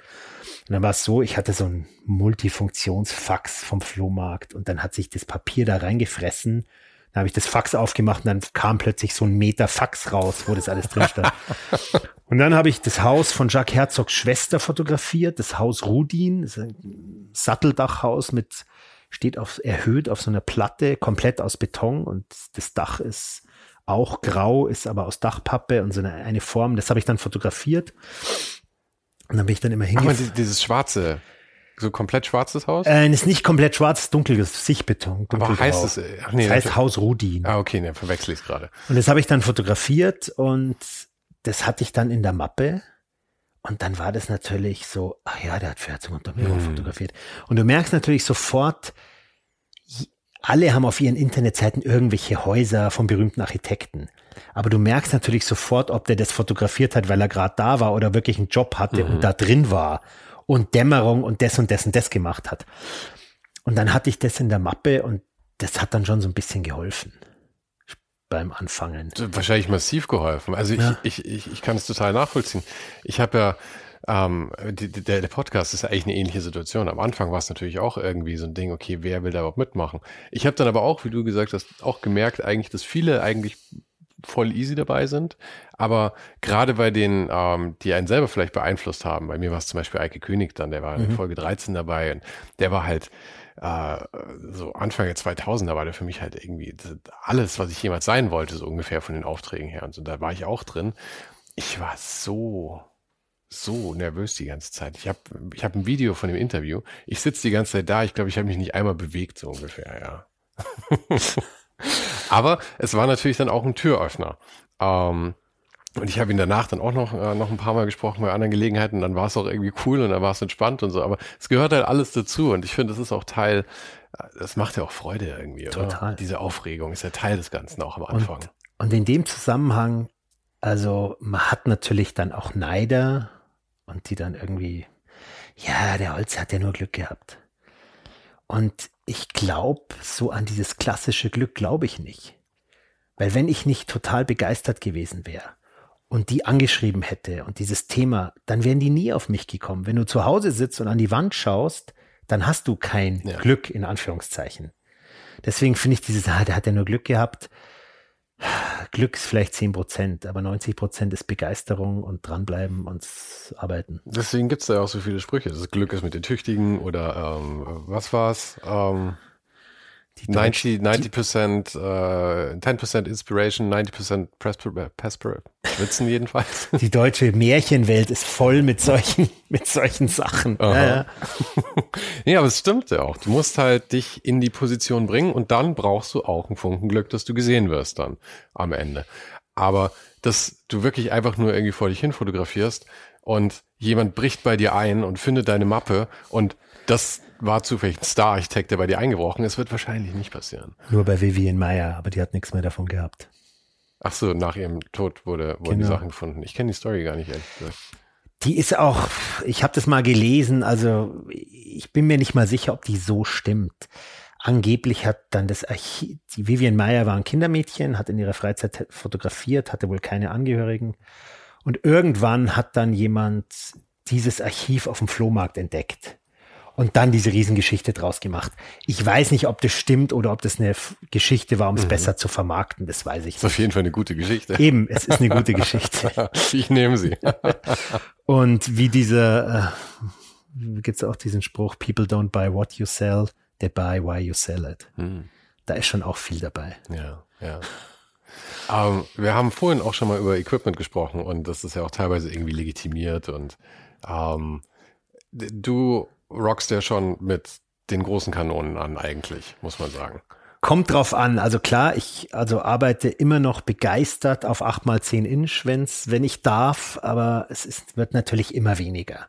Und dann war es so, ich hatte so ein Multifunktionsfax vom Flohmarkt und dann hat sich das Papier da reingefressen. Dann habe ich das Fax aufgemacht und dann kam plötzlich so ein Meter Fax raus, wo das alles drin stand. und dann habe ich das Haus von Jacques Herzogs Schwester fotografiert, das Haus Rudin, das ist ein Satteldachhaus mit steht auf, erhöht auf so einer Platte, komplett aus Beton und das Dach ist auch grau, ist aber aus Dachpappe und so eine, eine Form. Das habe ich dann fotografiert. Und dann bin ich dann immer hingefahren. dieses schwarze, so komplett schwarzes Haus? Äh, ist nicht komplett schwarz, dunkles Sichtbeton. Aber heißt es, ach nee, das heißt Haus Rudin. Ah, okay, ne, verwechsel ich gerade. Und das habe ich dann fotografiert und das hatte ich dann in der Mappe. Und dann war das natürlich so, ach ja, der hat Herzog und Domino hm. fotografiert. Und du merkst natürlich sofort, alle haben auf ihren Internetseiten irgendwelche Häuser von berühmten Architekten. Aber du merkst natürlich sofort, ob der das fotografiert hat, weil er gerade da war oder wirklich einen Job hatte mhm. und da drin war und Dämmerung und das und das und das gemacht hat. Und dann hatte ich das in der Mappe und das hat dann schon so ein bisschen geholfen beim Anfangen. Wahrscheinlich massiv geholfen. Also ich, ja. ich, ich, ich kann es total nachvollziehen. Ich habe ja ähm, der, der Podcast ist eigentlich eine ähnliche Situation. Am Anfang war es natürlich auch irgendwie so ein Ding, okay, wer will da überhaupt mitmachen? Ich habe dann aber auch, wie du gesagt hast, auch gemerkt eigentlich, dass viele eigentlich voll easy dabei sind. Aber gerade bei denen, ähm, die einen selber vielleicht beeinflusst haben, bei mir war es zum Beispiel Eike König dann, der war mhm. in Folge 13 dabei und der war halt äh, so Anfang der 2000er war der für mich halt irgendwie alles, was ich jemals sein wollte, so ungefähr von den Aufträgen her. Und so, da war ich auch drin. Ich war so, so nervös die ganze Zeit. Ich habe ich hab ein Video von dem Interview. Ich sitze die ganze Zeit da. Ich glaube, ich habe mich nicht einmal bewegt, so ungefähr, ja. Aber es war natürlich dann auch ein Türöffner. Ähm, und ich habe ihn danach dann auch noch, äh, noch ein paar Mal gesprochen bei anderen Gelegenheiten. Dann war es auch irgendwie cool und dann war es entspannt und so. Aber es gehört halt alles dazu. Und ich finde, das ist auch Teil, äh, das macht ja auch Freude irgendwie, Total. Oder? Diese Aufregung ist ja Teil des Ganzen auch am Anfang. Und, und in dem Zusammenhang, also man hat natürlich dann auch Neider und die dann irgendwie, ja, der Holz hat ja nur Glück gehabt. Und ich glaube, so an dieses klassische Glück glaube ich nicht. Weil wenn ich nicht total begeistert gewesen wäre und die angeschrieben hätte und dieses Thema, dann wären die nie auf mich gekommen. Wenn du zu Hause sitzt und an die Wand schaust, dann hast du kein ja. Glück in Anführungszeichen. Deswegen finde ich dieses, ah, der hat ja nur Glück gehabt. Glück ist vielleicht 10 Prozent, aber 90 Prozent ist Begeisterung und dranbleiben und arbeiten. Deswegen gibt es da auch so viele Sprüche. Das Glück ist mit den Tüchtigen oder ähm, was war's? Ähm, 90, 90%, äh, 10% Inspiration, 90% Perspiration. Schwitzen jedenfalls. Die deutsche Märchenwelt ist voll mit solchen, mit solchen Sachen. Ja, ja. nee, aber es stimmt ja auch. Du musst halt dich in die Position bringen und dann brauchst du auch ein Funkenglück, dass du gesehen wirst dann am Ende. Aber dass du wirklich einfach nur irgendwie vor dich hin fotografierst und jemand bricht bei dir ein und findet deine Mappe und das war zufällig ein Star-Architekt, der bei dir eingebrochen ist, wird wahrscheinlich nicht passieren. Nur bei Vivian Meyer, aber die hat nichts mehr davon gehabt. Ach so, nach ihrem Tod wurde, wurden genau. die Sachen gefunden. Ich kenne die Story gar nicht, ehrlich gesagt. Die ist auch, ich habe das mal gelesen, also ich bin mir nicht mal sicher, ob die so stimmt. Angeblich hat dann das Archiv, die Vivian Meyer war ein Kindermädchen, hat in ihrer Freizeit fotografiert, hatte wohl keine Angehörigen. Und irgendwann hat dann jemand dieses Archiv auf dem Flohmarkt entdeckt und dann diese Riesengeschichte draus gemacht. Ich weiß nicht, ob das stimmt oder ob das eine Geschichte war, um es mhm. besser zu vermarkten. Das weiß ich. Das ist auf jeden Fall eine gute Geschichte. Eben, es ist eine gute Geschichte. ich nehme sie. und wie dieser, äh, gibt es auch diesen Spruch, People don't buy what you sell, they buy why you sell it. Mhm. Da ist schon auch viel dabei. Ja, ja. Um, wir haben vorhin auch schon mal über Equipment gesprochen und das ist ja auch teilweise irgendwie legitimiert und um, ähm, du rockst ja schon mit den großen Kanonen an, eigentlich, muss man sagen. Kommt drauf an. Also klar, ich also arbeite immer noch begeistert auf 8 x 10 Inch, wenn's, wenn ich darf, aber es ist, wird natürlich immer weniger.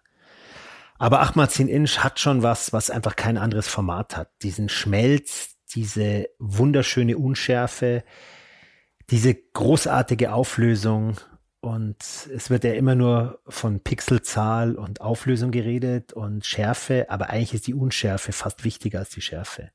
Aber 8 x 10 Inch hat schon was, was einfach kein anderes Format hat. Diesen Schmelz, diese wunderschöne Unschärfe, diese großartige Auflösung und es wird ja immer nur von Pixelzahl und Auflösung geredet und Schärfe, aber eigentlich ist die Unschärfe fast wichtiger als die Schärfe.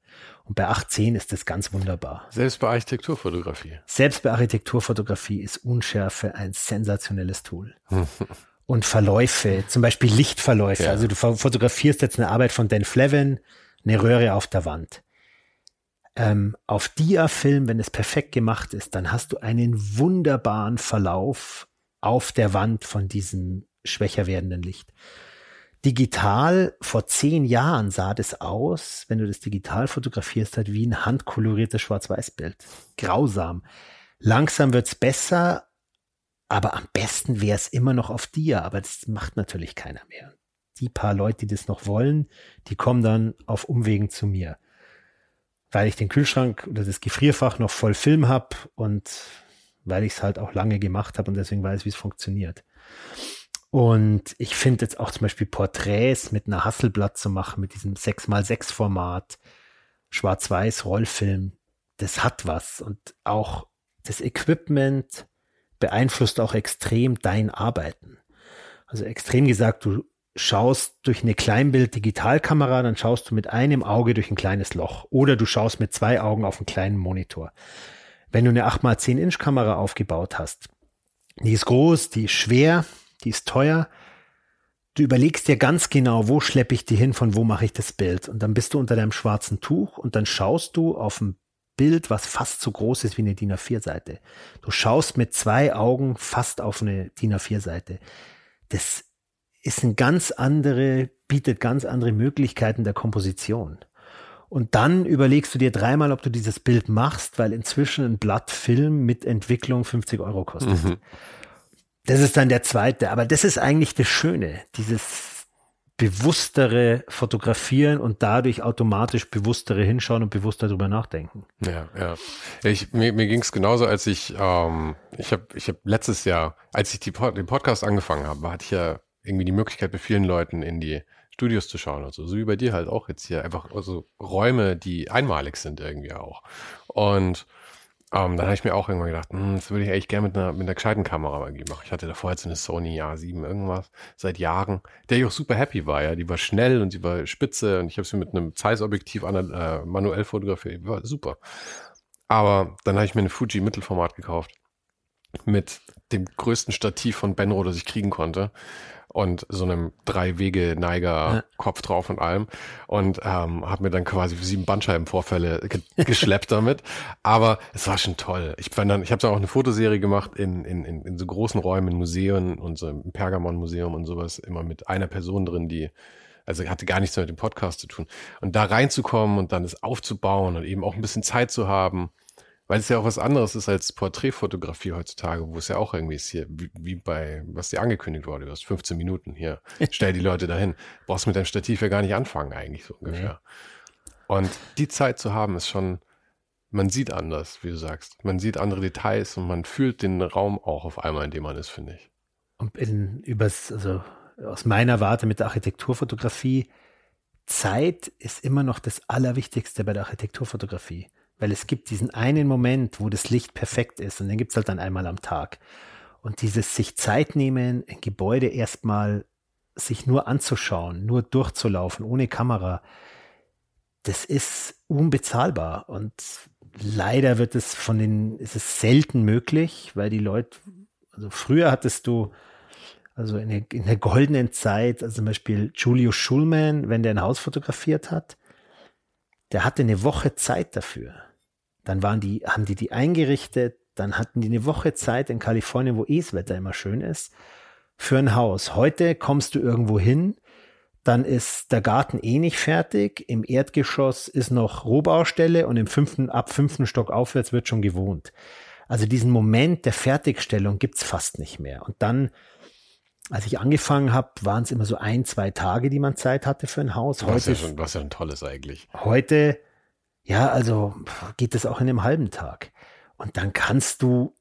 Und bei 810 ist das ganz wunderbar. Selbst bei Architekturfotografie. Selbst bei Architekturfotografie ist Unschärfe ein sensationelles Tool. und Verläufe, zum Beispiel Lichtverläufe. Ja. Also du fotografierst jetzt eine Arbeit von Dan Flevin, eine Röhre auf der Wand. Ähm, auf Dia-Film, wenn es perfekt gemacht ist, dann hast du einen wunderbaren Verlauf auf der Wand von diesem schwächer werdenden Licht. Digital, vor zehn Jahren sah das aus, wenn du das digital fotografierst, halt wie ein handkoloriertes Schwarz-Weiß-Bild. Grausam. Langsam wird's besser, aber am besten wäre es immer noch auf dir, aber das macht natürlich keiner mehr. Die paar Leute, die das noch wollen, die kommen dann auf Umwegen zu mir. Weil ich den Kühlschrank oder das Gefrierfach noch voll Film hab und weil ich es halt auch lange gemacht habe und deswegen weiß, wie es funktioniert. Und ich finde jetzt auch zum Beispiel Porträts mit einer Hasselblatt zu machen, mit diesem 6x6 Format, Schwarz-Weiß Rollfilm, das hat was. Und auch das Equipment beeinflusst auch extrem dein Arbeiten. Also extrem gesagt, du schaust durch eine Kleinbild-Digitalkamera, dann schaust du mit einem Auge durch ein kleines Loch oder du schaust mit zwei Augen auf einen kleinen Monitor. Wenn du eine 8x10 Inch Kamera aufgebaut hast, die ist groß, die ist schwer, die ist teuer, du überlegst dir ganz genau, wo schleppe ich die hin, von wo mache ich das Bild. Und dann bist du unter deinem schwarzen Tuch und dann schaust du auf ein Bild, was fast so groß ist wie eine DIN A4-Seite. Du schaust mit zwei Augen fast auf eine DIN A4-Seite. Das ist ein ganz andere, bietet ganz andere Möglichkeiten der Komposition. Und dann überlegst du dir dreimal, ob du dieses Bild machst, weil inzwischen ein Blatt Film mit Entwicklung 50 Euro kostet. Mhm. Das ist dann der zweite. Aber das ist eigentlich das Schöne, dieses bewusstere Fotografieren und dadurch automatisch bewusstere hinschauen und bewusster darüber nachdenken. Ja, ja. Ich, mir mir ging es genauso, als ich, ähm, ich habe ich hab letztes Jahr, als ich die, den Podcast angefangen habe, hatte ich ja irgendwie die Möglichkeit, bei vielen Leuten in die Studios zu schauen und so. So wie bei dir halt auch jetzt hier. Einfach also Räume, die einmalig sind irgendwie auch. Und ähm, dann habe ich mir auch irgendwann gedacht, hm, das würde ich eigentlich gerne mit einer, mit einer gescheiten Kamera irgendwie machen. Ich hatte davor jetzt eine Sony A7 irgendwas seit Jahren, der ich auch super happy war, ja. Die war schnell und die war spitze und ich habe sie mit einem Zeiss-Objektiv äh, manuell fotografiert. War super. Aber dann habe ich mir eine Fuji Mittelformat gekauft mit dem größten Stativ von Benro, das ich kriegen konnte und so einem Drei-Wege-Neiger-Kopf ja. drauf und allem und ähm, habe mir dann quasi sieben Bandscheibenvorfälle ge geschleppt damit. Aber es war schon toll. Ich dann, ich habe dann auch eine Fotoserie gemacht in, in, in, in so großen Räumen, in Museen und so im Pergamon-Museum und sowas, immer mit einer Person drin, die also hatte gar nichts mehr mit dem Podcast zu tun. Und da reinzukommen und dann es aufzubauen und eben auch ein bisschen Zeit zu haben, weil es ja auch was anderes ist als Porträtfotografie heutzutage, wo es ja auch irgendwie ist hier, wie, bei, was dir angekündigt wurde, du hast 15 Minuten hier, stell die Leute dahin. Brauchst mit deinem Stativ ja gar nicht anfangen, eigentlich so ungefähr. Nee. Und die Zeit zu haben, ist schon, man sieht anders, wie du sagst. Man sieht andere Details und man fühlt den Raum auch auf einmal, in dem man ist, finde ich. Und in, übers, also aus meiner Warte mit der Architekturfotografie, Zeit ist immer noch das Allerwichtigste bei der Architekturfotografie weil es gibt diesen einen Moment, wo das Licht perfekt ist und den gibt es halt dann einmal am Tag. Und dieses sich Zeit nehmen, ein Gebäude erstmal sich nur anzuschauen, nur durchzulaufen, ohne Kamera, das ist unbezahlbar. Und leider wird es von den, ist es selten möglich, weil die Leute, also früher hattest du, also in der, in der goldenen Zeit, also zum Beispiel Julius Schulman, wenn der ein Haus fotografiert hat, der hatte eine Woche Zeit dafür. Dann waren die, haben die die eingerichtet. Dann hatten die eine Woche Zeit in Kalifornien, wo eh das Wetter immer schön ist, für ein Haus. Heute kommst du irgendwo hin, dann ist der Garten eh nicht fertig. Im Erdgeschoss ist noch Rohbaustelle und im fünften, ab fünften Stock aufwärts wird schon gewohnt. Also diesen Moment der Fertigstellung gibt's fast nicht mehr. Und dann, als ich angefangen habe, waren es immer so ein, zwei Tage, die man Zeit hatte für ein Haus. Heute was ja schon, was ja ein tolles eigentlich. Heute ja, also geht es auch in einem halben Tag. Und dann kannst du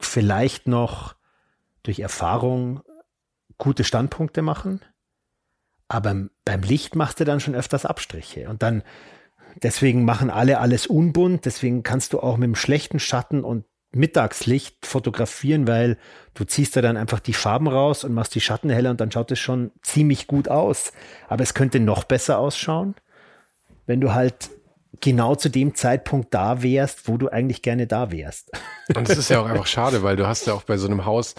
vielleicht noch durch Erfahrung gute Standpunkte machen, aber beim Licht machst du dann schon öfters Abstriche. Und dann, deswegen machen alle alles unbunt, deswegen kannst du auch mit dem schlechten Schatten und Mittagslicht fotografieren, weil du ziehst da dann einfach die Farben raus und machst die Schatten heller und dann schaut es schon ziemlich gut aus. Aber es könnte noch besser ausschauen, wenn du halt genau zu dem Zeitpunkt da wärst, wo du eigentlich gerne da wärst. Und es ist ja auch einfach schade, weil du hast ja auch bei so einem Haus,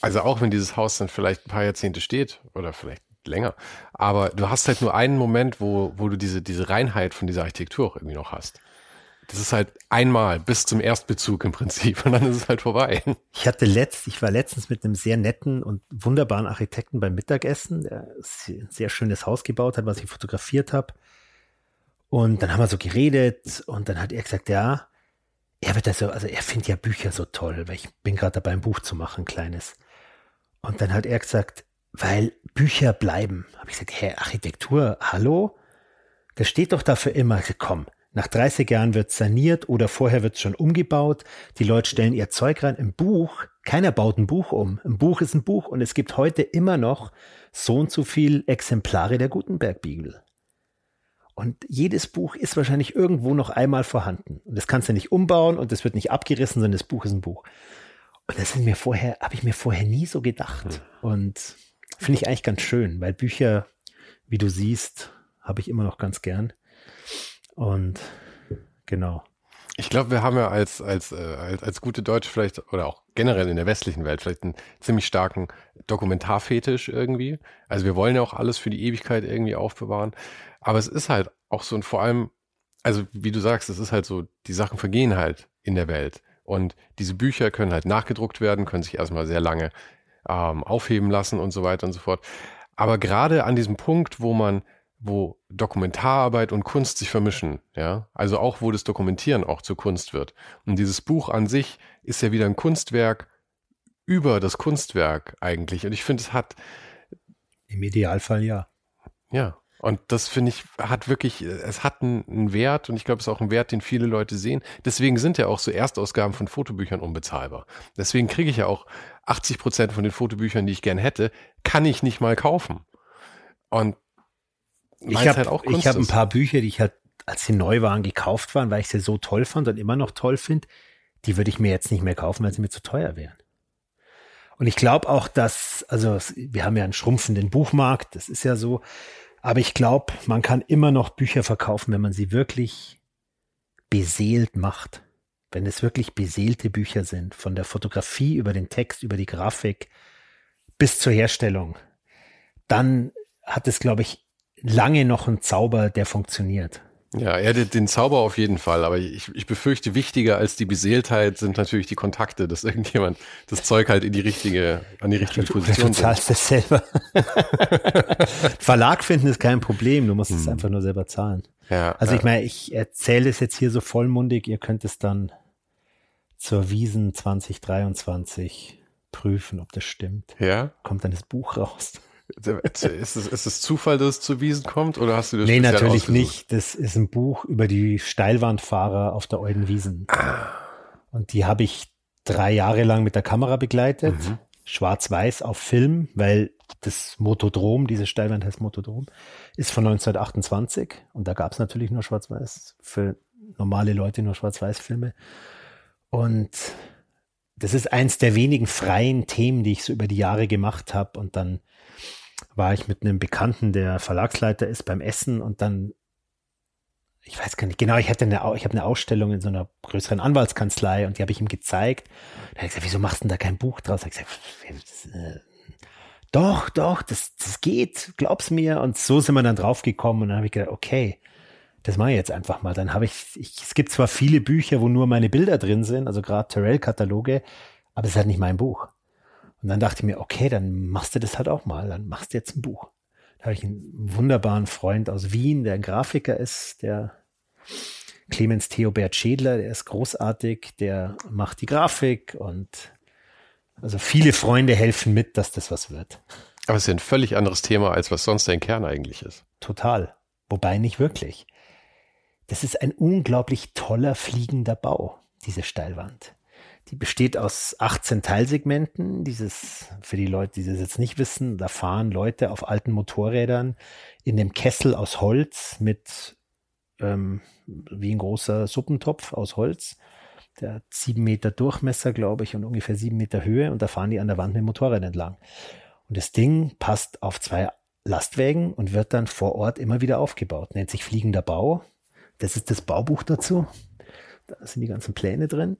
also auch wenn dieses Haus dann vielleicht ein paar Jahrzehnte steht oder vielleicht länger, aber du hast halt nur einen Moment, wo, wo du diese, diese Reinheit von dieser Architektur auch irgendwie noch hast. Das ist halt einmal bis zum Erstbezug im Prinzip und dann ist es halt vorbei. Ich hatte letzt, ich war letztens mit einem sehr netten und wunderbaren Architekten beim Mittagessen, der ein sehr schönes Haus gebaut hat, was ich fotografiert habe. Und dann haben wir so geredet und dann hat er gesagt, ja, er wird also, also er findet ja Bücher so toll, weil ich bin gerade dabei, ein Buch zu machen, ein kleines. Und dann hat er gesagt, weil Bücher bleiben. Habe ich gesagt, hä, Architektur, hallo? Das steht doch dafür immer. Ich gesagt, komm, nach 30 Jahren wird saniert oder vorher wird schon umgebaut. Die Leute stellen ihr Zeug rein. Im Buch, keiner baut ein Buch um. Ein Buch ist ein Buch und es gibt heute immer noch so und so viel Exemplare der Gutenberg-Bibel. Und jedes Buch ist wahrscheinlich irgendwo noch einmal vorhanden. Und das kannst du nicht umbauen und das wird nicht abgerissen, sondern das Buch ist ein Buch. Und das sind mir vorher, habe ich mir vorher nie so gedacht. Hm. Und finde ich eigentlich ganz schön, weil Bücher, wie du siehst, habe ich immer noch ganz gern. Und genau. Ich glaube, wir haben ja als, als, äh, als, als gute Deutsche vielleicht, oder auch generell in der westlichen Welt, vielleicht einen ziemlich starken Dokumentarfetisch irgendwie. Also wir wollen ja auch alles für die Ewigkeit irgendwie aufbewahren. Aber es ist halt auch so und vor allem, also wie du sagst, es ist halt so, die Sachen vergehen halt in der Welt. Und diese Bücher können halt nachgedruckt werden, können sich erstmal sehr lange ähm, aufheben lassen und so weiter und so fort. Aber gerade an diesem Punkt, wo man, wo Dokumentararbeit und Kunst sich vermischen, ja, also auch wo das Dokumentieren auch zur Kunst wird. Und dieses Buch an sich ist ja wieder ein Kunstwerk über das Kunstwerk eigentlich. Und ich finde, es hat. Im Idealfall ja. Ja. Und das finde ich, hat wirklich, es hat einen, Wert und ich glaube, es ist auch ein Wert, den viele Leute sehen. Deswegen sind ja auch so Erstausgaben von Fotobüchern unbezahlbar. Deswegen kriege ich ja auch 80 Prozent von den Fotobüchern, die ich gern hätte, kann ich nicht mal kaufen. Und ich habe halt auch ich hab ein paar Bücher, die ich halt, als sie neu waren, gekauft waren, weil ich sie so toll fand und immer noch toll finde. Die würde ich mir jetzt nicht mehr kaufen, weil sie mir zu teuer wären. Und ich glaube auch, dass, also wir haben ja einen schrumpfenden Buchmarkt, das ist ja so, aber ich glaube, man kann immer noch Bücher verkaufen, wenn man sie wirklich beseelt macht. Wenn es wirklich beseelte Bücher sind, von der Fotografie über den Text, über die Grafik bis zur Herstellung, dann hat es, glaube ich, lange noch einen Zauber, der funktioniert. Ja, er den, den Zauber auf jeden Fall, aber ich, ich befürchte, wichtiger als die Beseeltheit sind natürlich die Kontakte, dass irgendjemand das Zeug halt in die richtige, an die richtige du, Position Du zahlst das selber. Verlag finden ist kein Problem, du musst hm. es einfach nur selber zahlen. Ja, also ich meine, ich erzähle es jetzt hier so vollmundig, ihr könnt es dann zur Wiesen 2023 prüfen, ob das stimmt. Ja. Kommt dann das Buch raus. Ist es, ist es Zufall, dass es zu Wiesen kommt oder hast du das Nee, natürlich nicht. Das ist ein Buch über die Steilwandfahrer auf der Eudenwiesen. Ah. Und die habe ich drei Jahre lang mit der Kamera begleitet. Mhm. Schwarz-Weiß auf Film, weil das Motodrom, diese Steilwand heißt Motodrom, ist von 1928 und da gab es natürlich nur Schwarz-Weiß, für normale Leute nur Schwarz-Weiß-Filme. Und das ist eins der wenigen freien Themen, die ich so über die Jahre gemacht habe und dann war ich mit einem Bekannten, der Verlagsleiter ist, beim Essen und dann, ich weiß gar nicht, genau, ich hatte eine, ich habe eine Ausstellung in so einer größeren Anwaltskanzlei und die habe ich ihm gezeigt. Da habe ich gesagt, wieso machst du denn da kein Buch draus? Da habe ich gesagt, äh, doch, doch, das, das geht, glaub's mir. Und so sind wir dann draufgekommen und dann habe ich gedacht, okay, das mache ich jetzt einfach mal. Dann habe ich, ich, es gibt zwar viele Bücher, wo nur meine Bilder drin sind, also gerade Terrell-Kataloge, aber es ist halt nicht mein Buch. Und dann dachte ich mir, okay, dann machst du das halt auch mal, dann machst du jetzt ein Buch. Da habe ich einen wunderbaren Freund aus Wien, der ein Grafiker ist, der Clemens Theobert Schädler, der ist großartig, der macht die Grafik und also viele Freunde helfen mit, dass das was wird. Aber es ist ein völlig anderes Thema, als was sonst dein Kern eigentlich ist. Total. Wobei nicht wirklich. Das ist ein unglaublich toller fliegender Bau, diese Steilwand. Die besteht aus 18 Teilsegmenten. Dieses, für die Leute, die das jetzt nicht wissen, da fahren Leute auf alten Motorrädern in dem Kessel aus Holz mit ähm, wie ein großer Suppentopf aus Holz. Der hat sieben Meter Durchmesser, glaube ich, und ungefähr sieben Meter Höhe. Und da fahren die an der Wand mit dem Motorrad entlang. Und das Ding passt auf zwei Lastwägen und wird dann vor Ort immer wieder aufgebaut. Nennt sich fliegender Bau. Das ist das Baubuch dazu. Da sind die ganzen Pläne drin.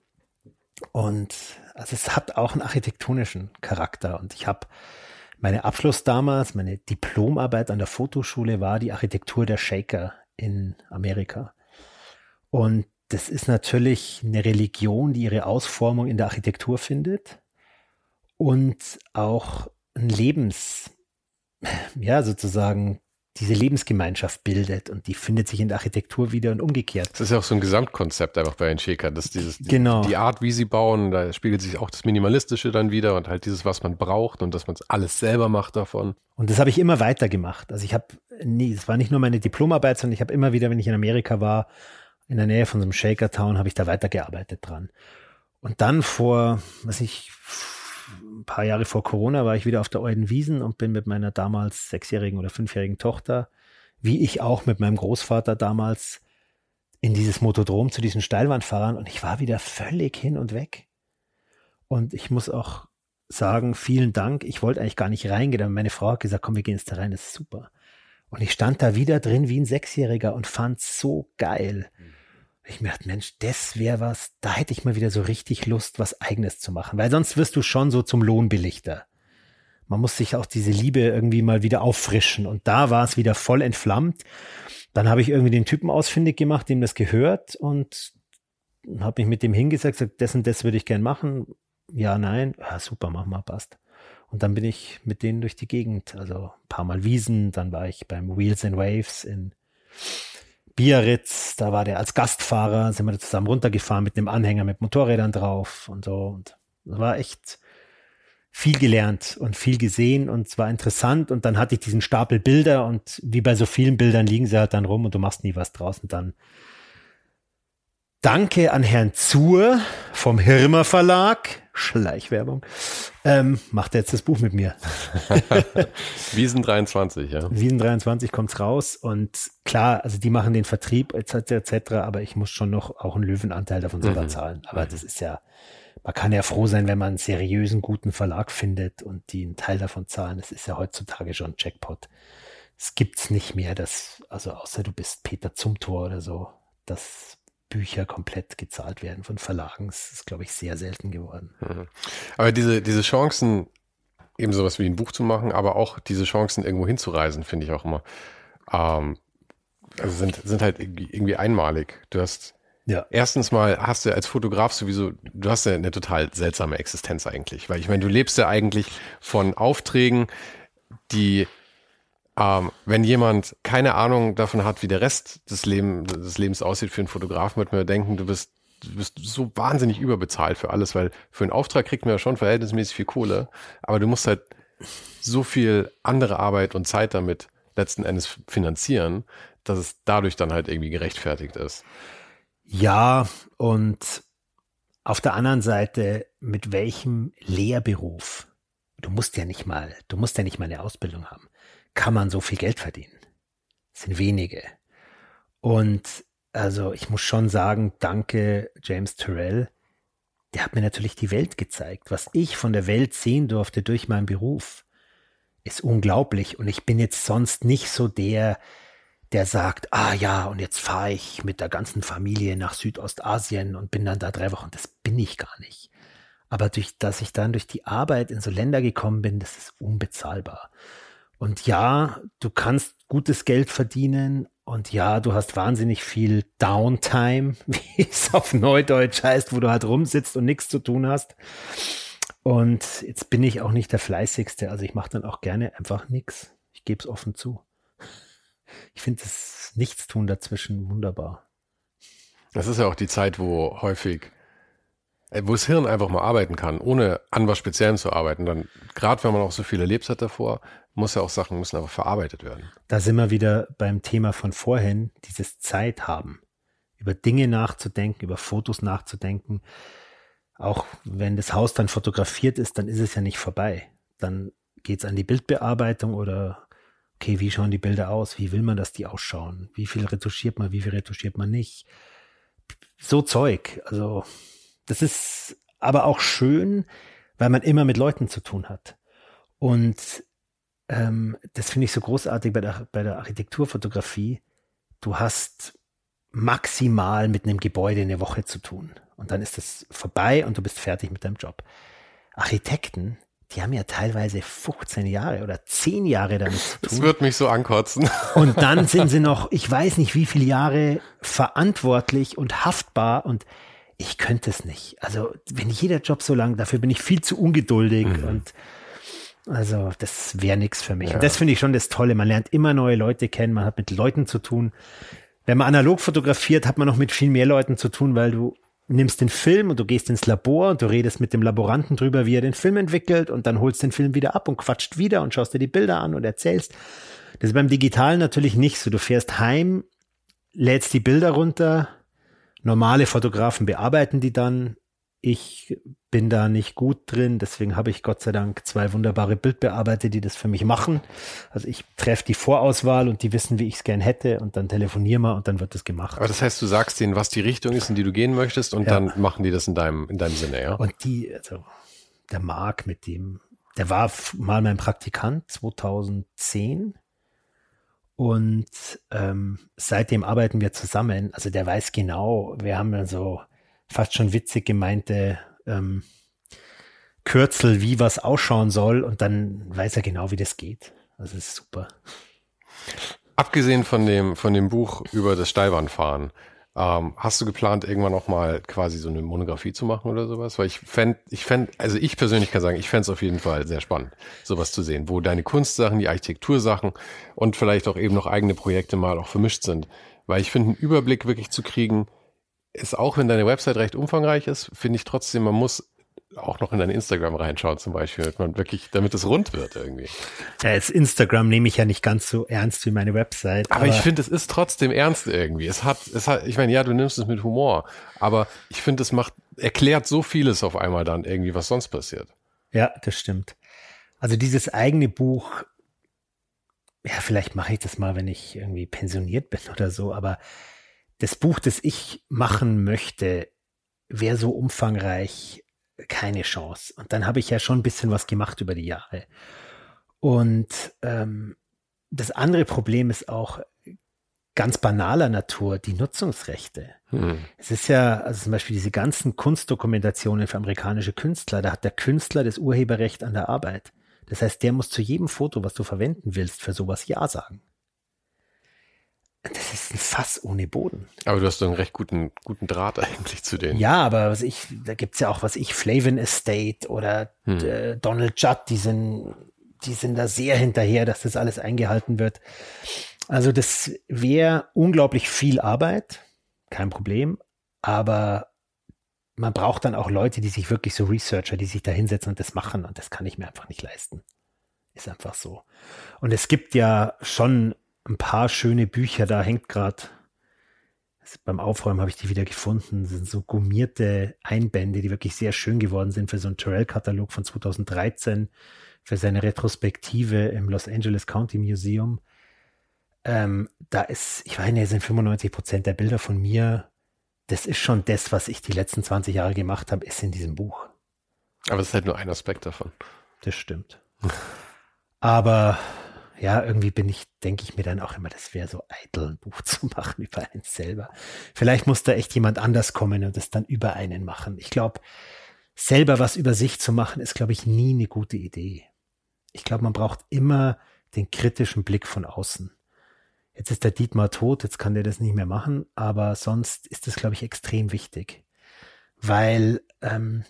Und also es hat auch einen architektonischen Charakter. Und ich habe meine Abschluss damals, meine Diplomarbeit an der Fotoschule war die Architektur der Shaker in Amerika. Und das ist natürlich eine Religion, die ihre Ausformung in der Architektur findet und auch ein Lebens, ja, sozusagen diese Lebensgemeinschaft bildet und die findet sich in der Architektur wieder und umgekehrt. Das ist ja auch so ein Gesamtkonzept einfach bei den Schäker, dass dieses, genau. die, die, Art, wie sie bauen, da spiegelt sich auch das Minimalistische dann wieder und halt dieses, was man braucht und dass man es alles selber macht davon. Und das habe ich immer weiter gemacht. Also ich habe, nie, es war nicht nur meine Diplomarbeit, sondern ich habe immer wieder, wenn ich in Amerika war, in der Nähe von so einem Shaker Town, habe ich da weitergearbeitet dran. Und dann vor, was ich, ein paar Jahre vor Corona war ich wieder auf der Euden Wiesen und bin mit meiner damals sechsjährigen oder fünfjährigen Tochter, wie ich auch mit meinem Großvater damals, in dieses Motodrom zu diesen Steilwandfahrern und ich war wieder völlig hin und weg. Und ich muss auch sagen, vielen Dank. Ich wollte eigentlich gar nicht reingehen, aber meine Frau hat gesagt, komm, wir gehen jetzt da rein, das ist super. Und ich stand da wieder drin wie ein Sechsjähriger und fand so geil. Ich mir dachte, Mensch, das wäre was, da hätte ich mal wieder so richtig Lust, was eigenes zu machen, weil sonst wirst du schon so zum Lohnbelichter. Man muss sich auch diese Liebe irgendwie mal wieder auffrischen und da war es wieder voll entflammt. Dann habe ich irgendwie den Typen ausfindig gemacht, dem das gehört und habe mich mit dem hingesetzt, gesagt, das und das würde ich gern machen. Ja, nein, ja, super, mach mal, passt. Und dann bin ich mit denen durch die Gegend, also ein paar Mal Wiesen, dann war ich beim Wheels and Waves in Biarritz, da war der als Gastfahrer, sind wir da zusammen runtergefahren mit einem Anhänger mit Motorrädern drauf und so. Und war echt viel gelernt und viel gesehen und es war interessant. Und dann hatte ich diesen Stapel Bilder und wie bei so vielen Bildern liegen sie halt dann rum und du machst nie was draus. Und dann Danke an Herrn Zur vom Hirmer Verlag. Schleichwerbung. Ähm, macht er jetzt das Buch mit mir. Wiesen 23, ja. Wiesen 23 kommt's raus und klar, also die machen den Vertrieb etc. etc. Aber ich muss schon noch auch einen Löwenanteil davon selber mhm. zahlen. Aber das ist ja, man kann ja froh sein, wenn man einen seriösen, guten Verlag findet und die einen Teil davon zahlen. Das ist ja heutzutage schon ein Jackpot. Es gibt's nicht mehr, das, also außer du bist Peter Zumthor oder so. Das Bücher komplett gezahlt werden von Verlagen. Das ist, glaube ich, sehr selten geworden. Mhm. Aber diese, diese Chancen, eben sowas wie ein Buch zu machen, aber auch diese Chancen, irgendwo hinzureisen, finde ich auch immer, ähm, also sind, sind halt irgendwie einmalig. Du hast ja. Erstens mal hast du als Fotograf sowieso, du hast ja eine total seltsame Existenz eigentlich, weil ich meine, du lebst ja eigentlich von Aufträgen, die ähm, wenn jemand keine Ahnung davon hat, wie der Rest des, Leben, des Lebens aussieht für einen Fotografen, wird man denken, du bist, du bist so wahnsinnig überbezahlt für alles, weil für einen Auftrag kriegt man ja schon verhältnismäßig viel Kohle, aber du musst halt so viel andere Arbeit und Zeit damit letzten Endes finanzieren, dass es dadurch dann halt irgendwie gerechtfertigt ist. Ja, und auf der anderen Seite, mit welchem Lehrberuf? Du musst ja nicht mal, du musst ja nicht mal eine Ausbildung haben kann man so viel Geld verdienen? Das sind wenige. Und also ich muss schon sagen, danke James Terrell. Der hat mir natürlich die Welt gezeigt. Was ich von der Welt sehen durfte durch meinen Beruf, ist unglaublich. Und ich bin jetzt sonst nicht so der, der sagt, ah ja, und jetzt fahre ich mit der ganzen Familie nach Südostasien und bin dann da drei Wochen. Das bin ich gar nicht. Aber durch, dass ich dann durch die Arbeit in so Länder gekommen bin, das ist unbezahlbar. Und ja, du kannst gutes Geld verdienen und ja, du hast wahnsinnig viel Downtime, wie es auf Neudeutsch heißt, wo du halt rumsitzt und nichts zu tun hast. Und jetzt bin ich auch nicht der Fleißigste, also ich mache dann auch gerne einfach nichts. Ich gebe es offen zu. Ich finde das Nichtstun dazwischen wunderbar. Das ist ja auch die Zeit, wo häufig wo das Hirn einfach mal arbeiten kann, ohne an was Speziellem zu arbeiten, dann, gerade wenn man auch so viel erlebt hat davor, muss ja auch Sachen müssen aber verarbeitet werden. Da sind wir wieder beim Thema von vorhin, dieses Zeit haben, über Dinge nachzudenken, über Fotos nachzudenken. Auch wenn das Haus dann fotografiert ist, dann ist es ja nicht vorbei. Dann geht es an die Bildbearbeitung oder okay, wie schauen die Bilder aus? Wie will man, dass die ausschauen? Wie viel retuschiert man? Wie viel retuschiert man nicht? So Zeug. Also das ist aber auch schön, weil man immer mit Leuten zu tun hat. Und ähm, das finde ich so großartig bei der, bei der Architekturfotografie. Du hast maximal mit einem Gebäude eine Woche zu tun. Und dann ist es vorbei und du bist fertig mit deinem Job. Architekten, die haben ja teilweise 15 Jahre oder 10 Jahre damit zu tun. Das wird mich so ankotzen. Und dann sind sie noch, ich weiß nicht, wie viele Jahre verantwortlich und haftbar und ich könnte es nicht. Also, wenn jeder Job so lang, dafür bin ich viel zu ungeduldig mhm. und also das wäre nichts für mich. Ja. Und das finde ich schon das Tolle. Man lernt immer neue Leute kennen, man hat mit Leuten zu tun. Wenn man analog fotografiert, hat man noch mit viel mehr Leuten zu tun, weil du nimmst den Film und du gehst ins Labor und du redest mit dem Laboranten drüber, wie er den Film entwickelt und dann holst den Film wieder ab und quatscht wieder und schaust dir die Bilder an und erzählst. Das ist beim Digitalen natürlich nicht so. Du fährst heim, lädst die Bilder runter, normale Fotografen bearbeiten die dann. Ich bin da nicht gut drin, deswegen habe ich Gott sei Dank zwei wunderbare Bildbearbeiter, die das für mich machen. Also ich treffe die Vorauswahl und die wissen, wie ich es gern hätte und dann telefonieren wir und dann wird das gemacht. Aber das heißt, du sagst denen, was die Richtung ist, in die du gehen möchtest und ja. dann machen die das in deinem, in deinem Sinne, ja? Und die, also der Marc mit dem, der war mal mein Praktikant 2010 Und ähm, seitdem arbeiten wir zusammen. Also der weiß genau, wir haben dann so fast schon witzig gemeinte ähm, Kürzel, wie was ausschauen soll. Und dann weiß er genau, wie das geht. Also ist super. Abgesehen von dem, von dem Buch über das Steilbahnfahren, ähm, hast du geplant, irgendwann auch mal quasi so eine Monografie zu machen oder sowas? Weil ich fände, ich fände, also ich persönlich kann sagen, ich fände es auf jeden Fall sehr spannend, sowas zu sehen, wo deine Kunstsachen, die Architektursachen und vielleicht auch eben noch eigene Projekte mal auch vermischt sind. Weil ich finde, einen Überblick wirklich zu kriegen, ist auch, wenn deine Website recht umfangreich ist, finde ich trotzdem, man muss auch noch in dein Instagram reinschauen zum Beispiel, damit man wirklich, damit es rund wird irgendwie. Ja, das Instagram nehme ich ja nicht ganz so ernst wie meine Website. Aber, aber ich finde, es ist trotzdem ernst irgendwie. Es hat, es hat, ich meine, ja, du nimmst es mit Humor, aber ich finde, es macht, erklärt so vieles auf einmal dann irgendwie, was sonst passiert. Ja, das stimmt. Also dieses eigene Buch, ja, vielleicht mache ich das mal, wenn ich irgendwie pensioniert bin oder so, aber das Buch, das ich machen möchte, wäre so umfangreich keine Chance. Und dann habe ich ja schon ein bisschen was gemacht über die Jahre. Und ähm, das andere Problem ist auch ganz banaler Natur, die Nutzungsrechte. Hm. Es ist ja, also zum Beispiel diese ganzen Kunstdokumentationen für amerikanische Künstler, da hat der Künstler das Urheberrecht an der Arbeit. Das heißt, der muss zu jedem Foto, was du verwenden willst, für sowas Ja sagen. Das ist ein Fass ohne Boden. Aber du hast doch einen recht guten, guten Draht eigentlich zu denen. Ja, aber was ich, da gibt's ja auch, was ich, Flavin Estate oder hm. äh, Donald Judd, die sind, die sind da sehr hinterher, dass das alles eingehalten wird. Also das wäre unglaublich viel Arbeit, kein Problem, aber man braucht dann auch Leute, die sich wirklich so Researcher, die sich da hinsetzen und das machen und das kann ich mir einfach nicht leisten. Ist einfach so. Und es gibt ja schon ein paar schöne Bücher. Da hängt gerade, beim Aufräumen habe ich die wieder gefunden. Das sind so gummierte Einbände, die wirklich sehr schön geworden sind für so einen Terrell-Katalog von 2013, für seine Retrospektive im Los Angeles County Museum. Ähm, da ist, ich meine, sind 95 Prozent der Bilder von mir. Das ist schon das, was ich die letzten 20 Jahre gemacht habe, ist in diesem Buch. Aber es ist halt nur ein Aspekt davon. Das stimmt. Aber ja, irgendwie bin ich, denke ich mir dann auch immer, das wäre so eitel, ein Buch zu machen über einen selber. Vielleicht muss da echt jemand anders kommen und das dann über einen machen. Ich glaube, selber was über sich zu machen, ist, glaube ich, nie eine gute Idee. Ich glaube, man braucht immer den kritischen Blick von außen. Jetzt ist der Dietmar tot, jetzt kann der das nicht mehr machen, aber sonst ist das, glaube ich, extrem wichtig. Weil ähm,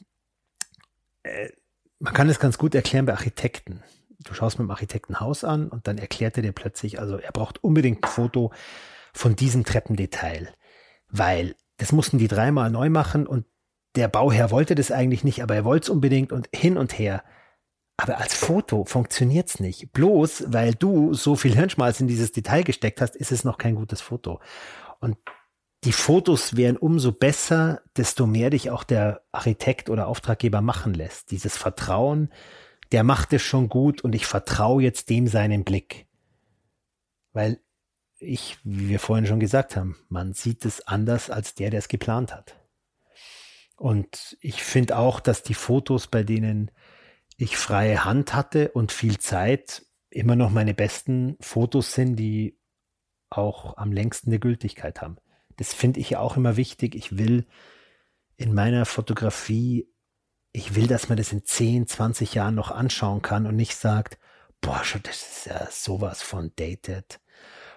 äh, man kann es ganz gut erklären bei Architekten du schaust mit dem Architekten Haus an und dann erklärt er dir plötzlich, also er braucht unbedingt ein Foto von diesem Treppendetail, weil das mussten die dreimal neu machen und der Bauherr wollte das eigentlich nicht, aber er wollte es unbedingt und hin und her. Aber als Foto funktioniert's nicht. Bloß weil du so viel Hirnschmalz in dieses Detail gesteckt hast, ist es noch kein gutes Foto. Und die Fotos wären umso besser, desto mehr dich auch der Architekt oder Auftraggeber machen lässt. Dieses Vertrauen, der macht es schon gut und ich vertraue jetzt dem seinen Blick. Weil ich, wie wir vorhin schon gesagt haben, man sieht es anders als der, der es geplant hat. Und ich finde auch, dass die Fotos, bei denen ich freie Hand hatte und viel Zeit, immer noch meine besten Fotos sind, die auch am längsten eine Gültigkeit haben. Das finde ich ja auch immer wichtig. Ich will in meiner Fotografie ich will, dass man das in 10, 20 Jahren noch anschauen kann und nicht sagt, boah, schon, das ist ja sowas von dated.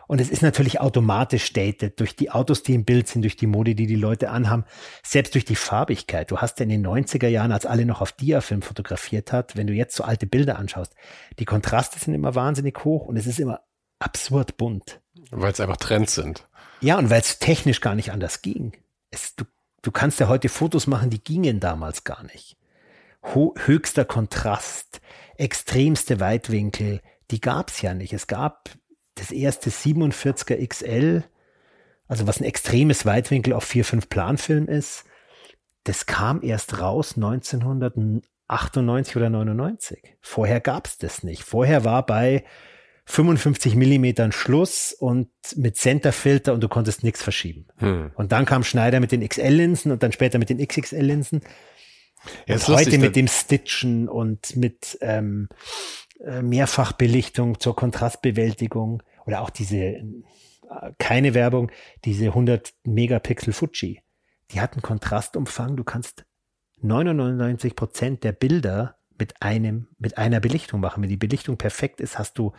Und es ist natürlich automatisch dated durch die Autos, die im Bild sind, durch die Mode, die die Leute anhaben, selbst durch die Farbigkeit. Du hast ja in den 90er Jahren, als alle noch auf Diafilm fotografiert hat, wenn du jetzt so alte Bilder anschaust, die Kontraste sind immer wahnsinnig hoch und es ist immer absurd bunt. Weil es einfach Trends sind. Ja, und weil es technisch gar nicht anders ging. Es, du, du kannst ja heute Fotos machen, die gingen damals gar nicht höchster Kontrast, extremste Weitwinkel, die gab's ja nicht. Es gab das erste 47er XL, also was ein extremes Weitwinkel auf 4-5 Planfilm ist. Das kam erst raus 1998 oder 99. Vorher gab's das nicht. Vorher war bei 55 Millimetern Schluss und mit Centerfilter und du konntest nichts verschieben. Hm. Und dann kam Schneider mit den XL-Linsen und dann später mit den XXL-Linsen. Ja, und heute mit dem Stitchen und mit ähm, äh, Mehrfachbelichtung zur Kontrastbewältigung. Oder auch diese, äh, keine Werbung, diese 100 Megapixel Fuji. Die hat einen Kontrastumfang. Du kannst 99 Prozent der Bilder mit einem, mit einer Belichtung machen. Wenn die Belichtung perfekt ist, hast du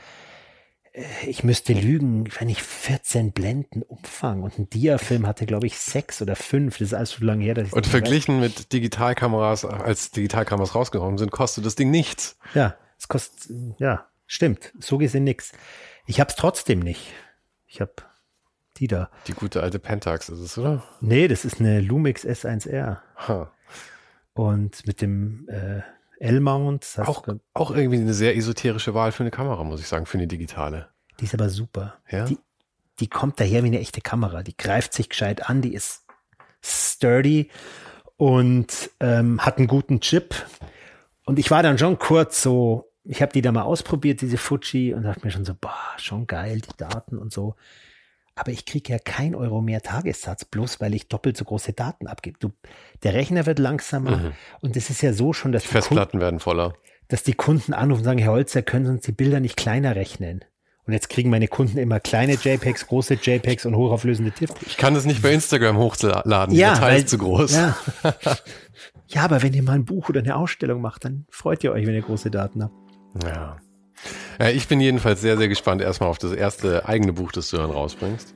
ich müsste lügen, wenn ich 14 Blenden Umfang und ein Diafilm hatte, glaube ich, sechs oder fünf. Das ist alles so lange her. Dass ich und verglichen weiß. mit Digitalkameras, als Digitalkameras rausgekommen sind, kostet das Ding nichts. Ja, es kostet, ja, stimmt. So gesehen nichts. Ich habe es trotzdem nicht. Ich habe die da. Die gute alte Pentax ist es, oder? Nee, das ist eine Lumix S1R. Ha. Und mit dem äh, L-Mount. Auch, auch irgendwie eine sehr esoterische Wahl für eine Kamera, muss ich sagen, für eine digitale. Die ist aber super. Ja? Die, die kommt daher wie eine echte Kamera. Die greift sich gescheit an, die ist sturdy und ähm, hat einen guten Chip. Und ich war dann schon kurz so, ich habe die da mal ausprobiert, diese Fuji, und dachte mir schon so, boah, schon geil, die Daten und so aber ich kriege ja kein Euro mehr Tagessatz, bloß weil ich doppelt so große Daten abgebe. Du, der Rechner wird langsamer mhm. und es ist ja so schon, dass die Festplatten Kunden, werden voller. Dass die Kunden anrufen und sagen, Herr Holzer, können Sie uns die Bilder nicht kleiner rechnen? Und jetzt kriegen meine Kunden immer kleine JPEGs, große JPEGs und hochauflösende TIFF. Ich kann das nicht bei Instagram hochladen, die ja, Datei weil, ist zu groß. Ja. ja, aber wenn ihr mal ein Buch oder eine Ausstellung macht, dann freut ihr euch, wenn ihr große Daten habt. Ja. Ja, ich bin jedenfalls sehr, sehr gespannt erstmal auf das erste eigene Buch, das du dann rausbringst.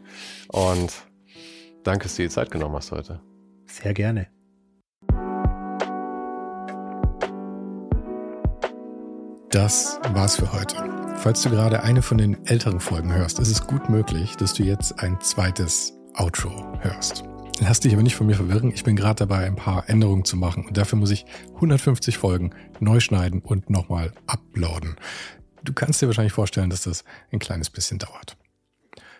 Und danke, dass du dir Zeit genommen hast heute. Sehr gerne. Das war's für heute. Falls du gerade eine von den älteren Folgen hörst, ist es gut möglich, dass du jetzt ein zweites Outro hörst. Lass dich aber nicht von mir verwirren. Ich bin gerade dabei, ein paar Änderungen zu machen und dafür muss ich 150 Folgen neu schneiden und nochmal uploaden. Du kannst dir wahrscheinlich vorstellen, dass das ein kleines bisschen dauert.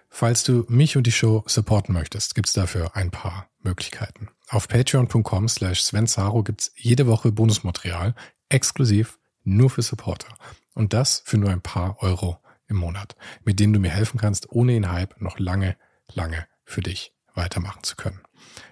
Falls du mich und die Show supporten möchtest, gibt's dafür ein paar Möglichkeiten. Auf patreon.com slash svensaro gibt's jede Woche Bonusmaterial, exklusiv nur für Supporter. Und das für nur ein paar Euro im Monat, mit denen du mir helfen kannst, ohne den Hype noch lange, lange für dich weitermachen zu können.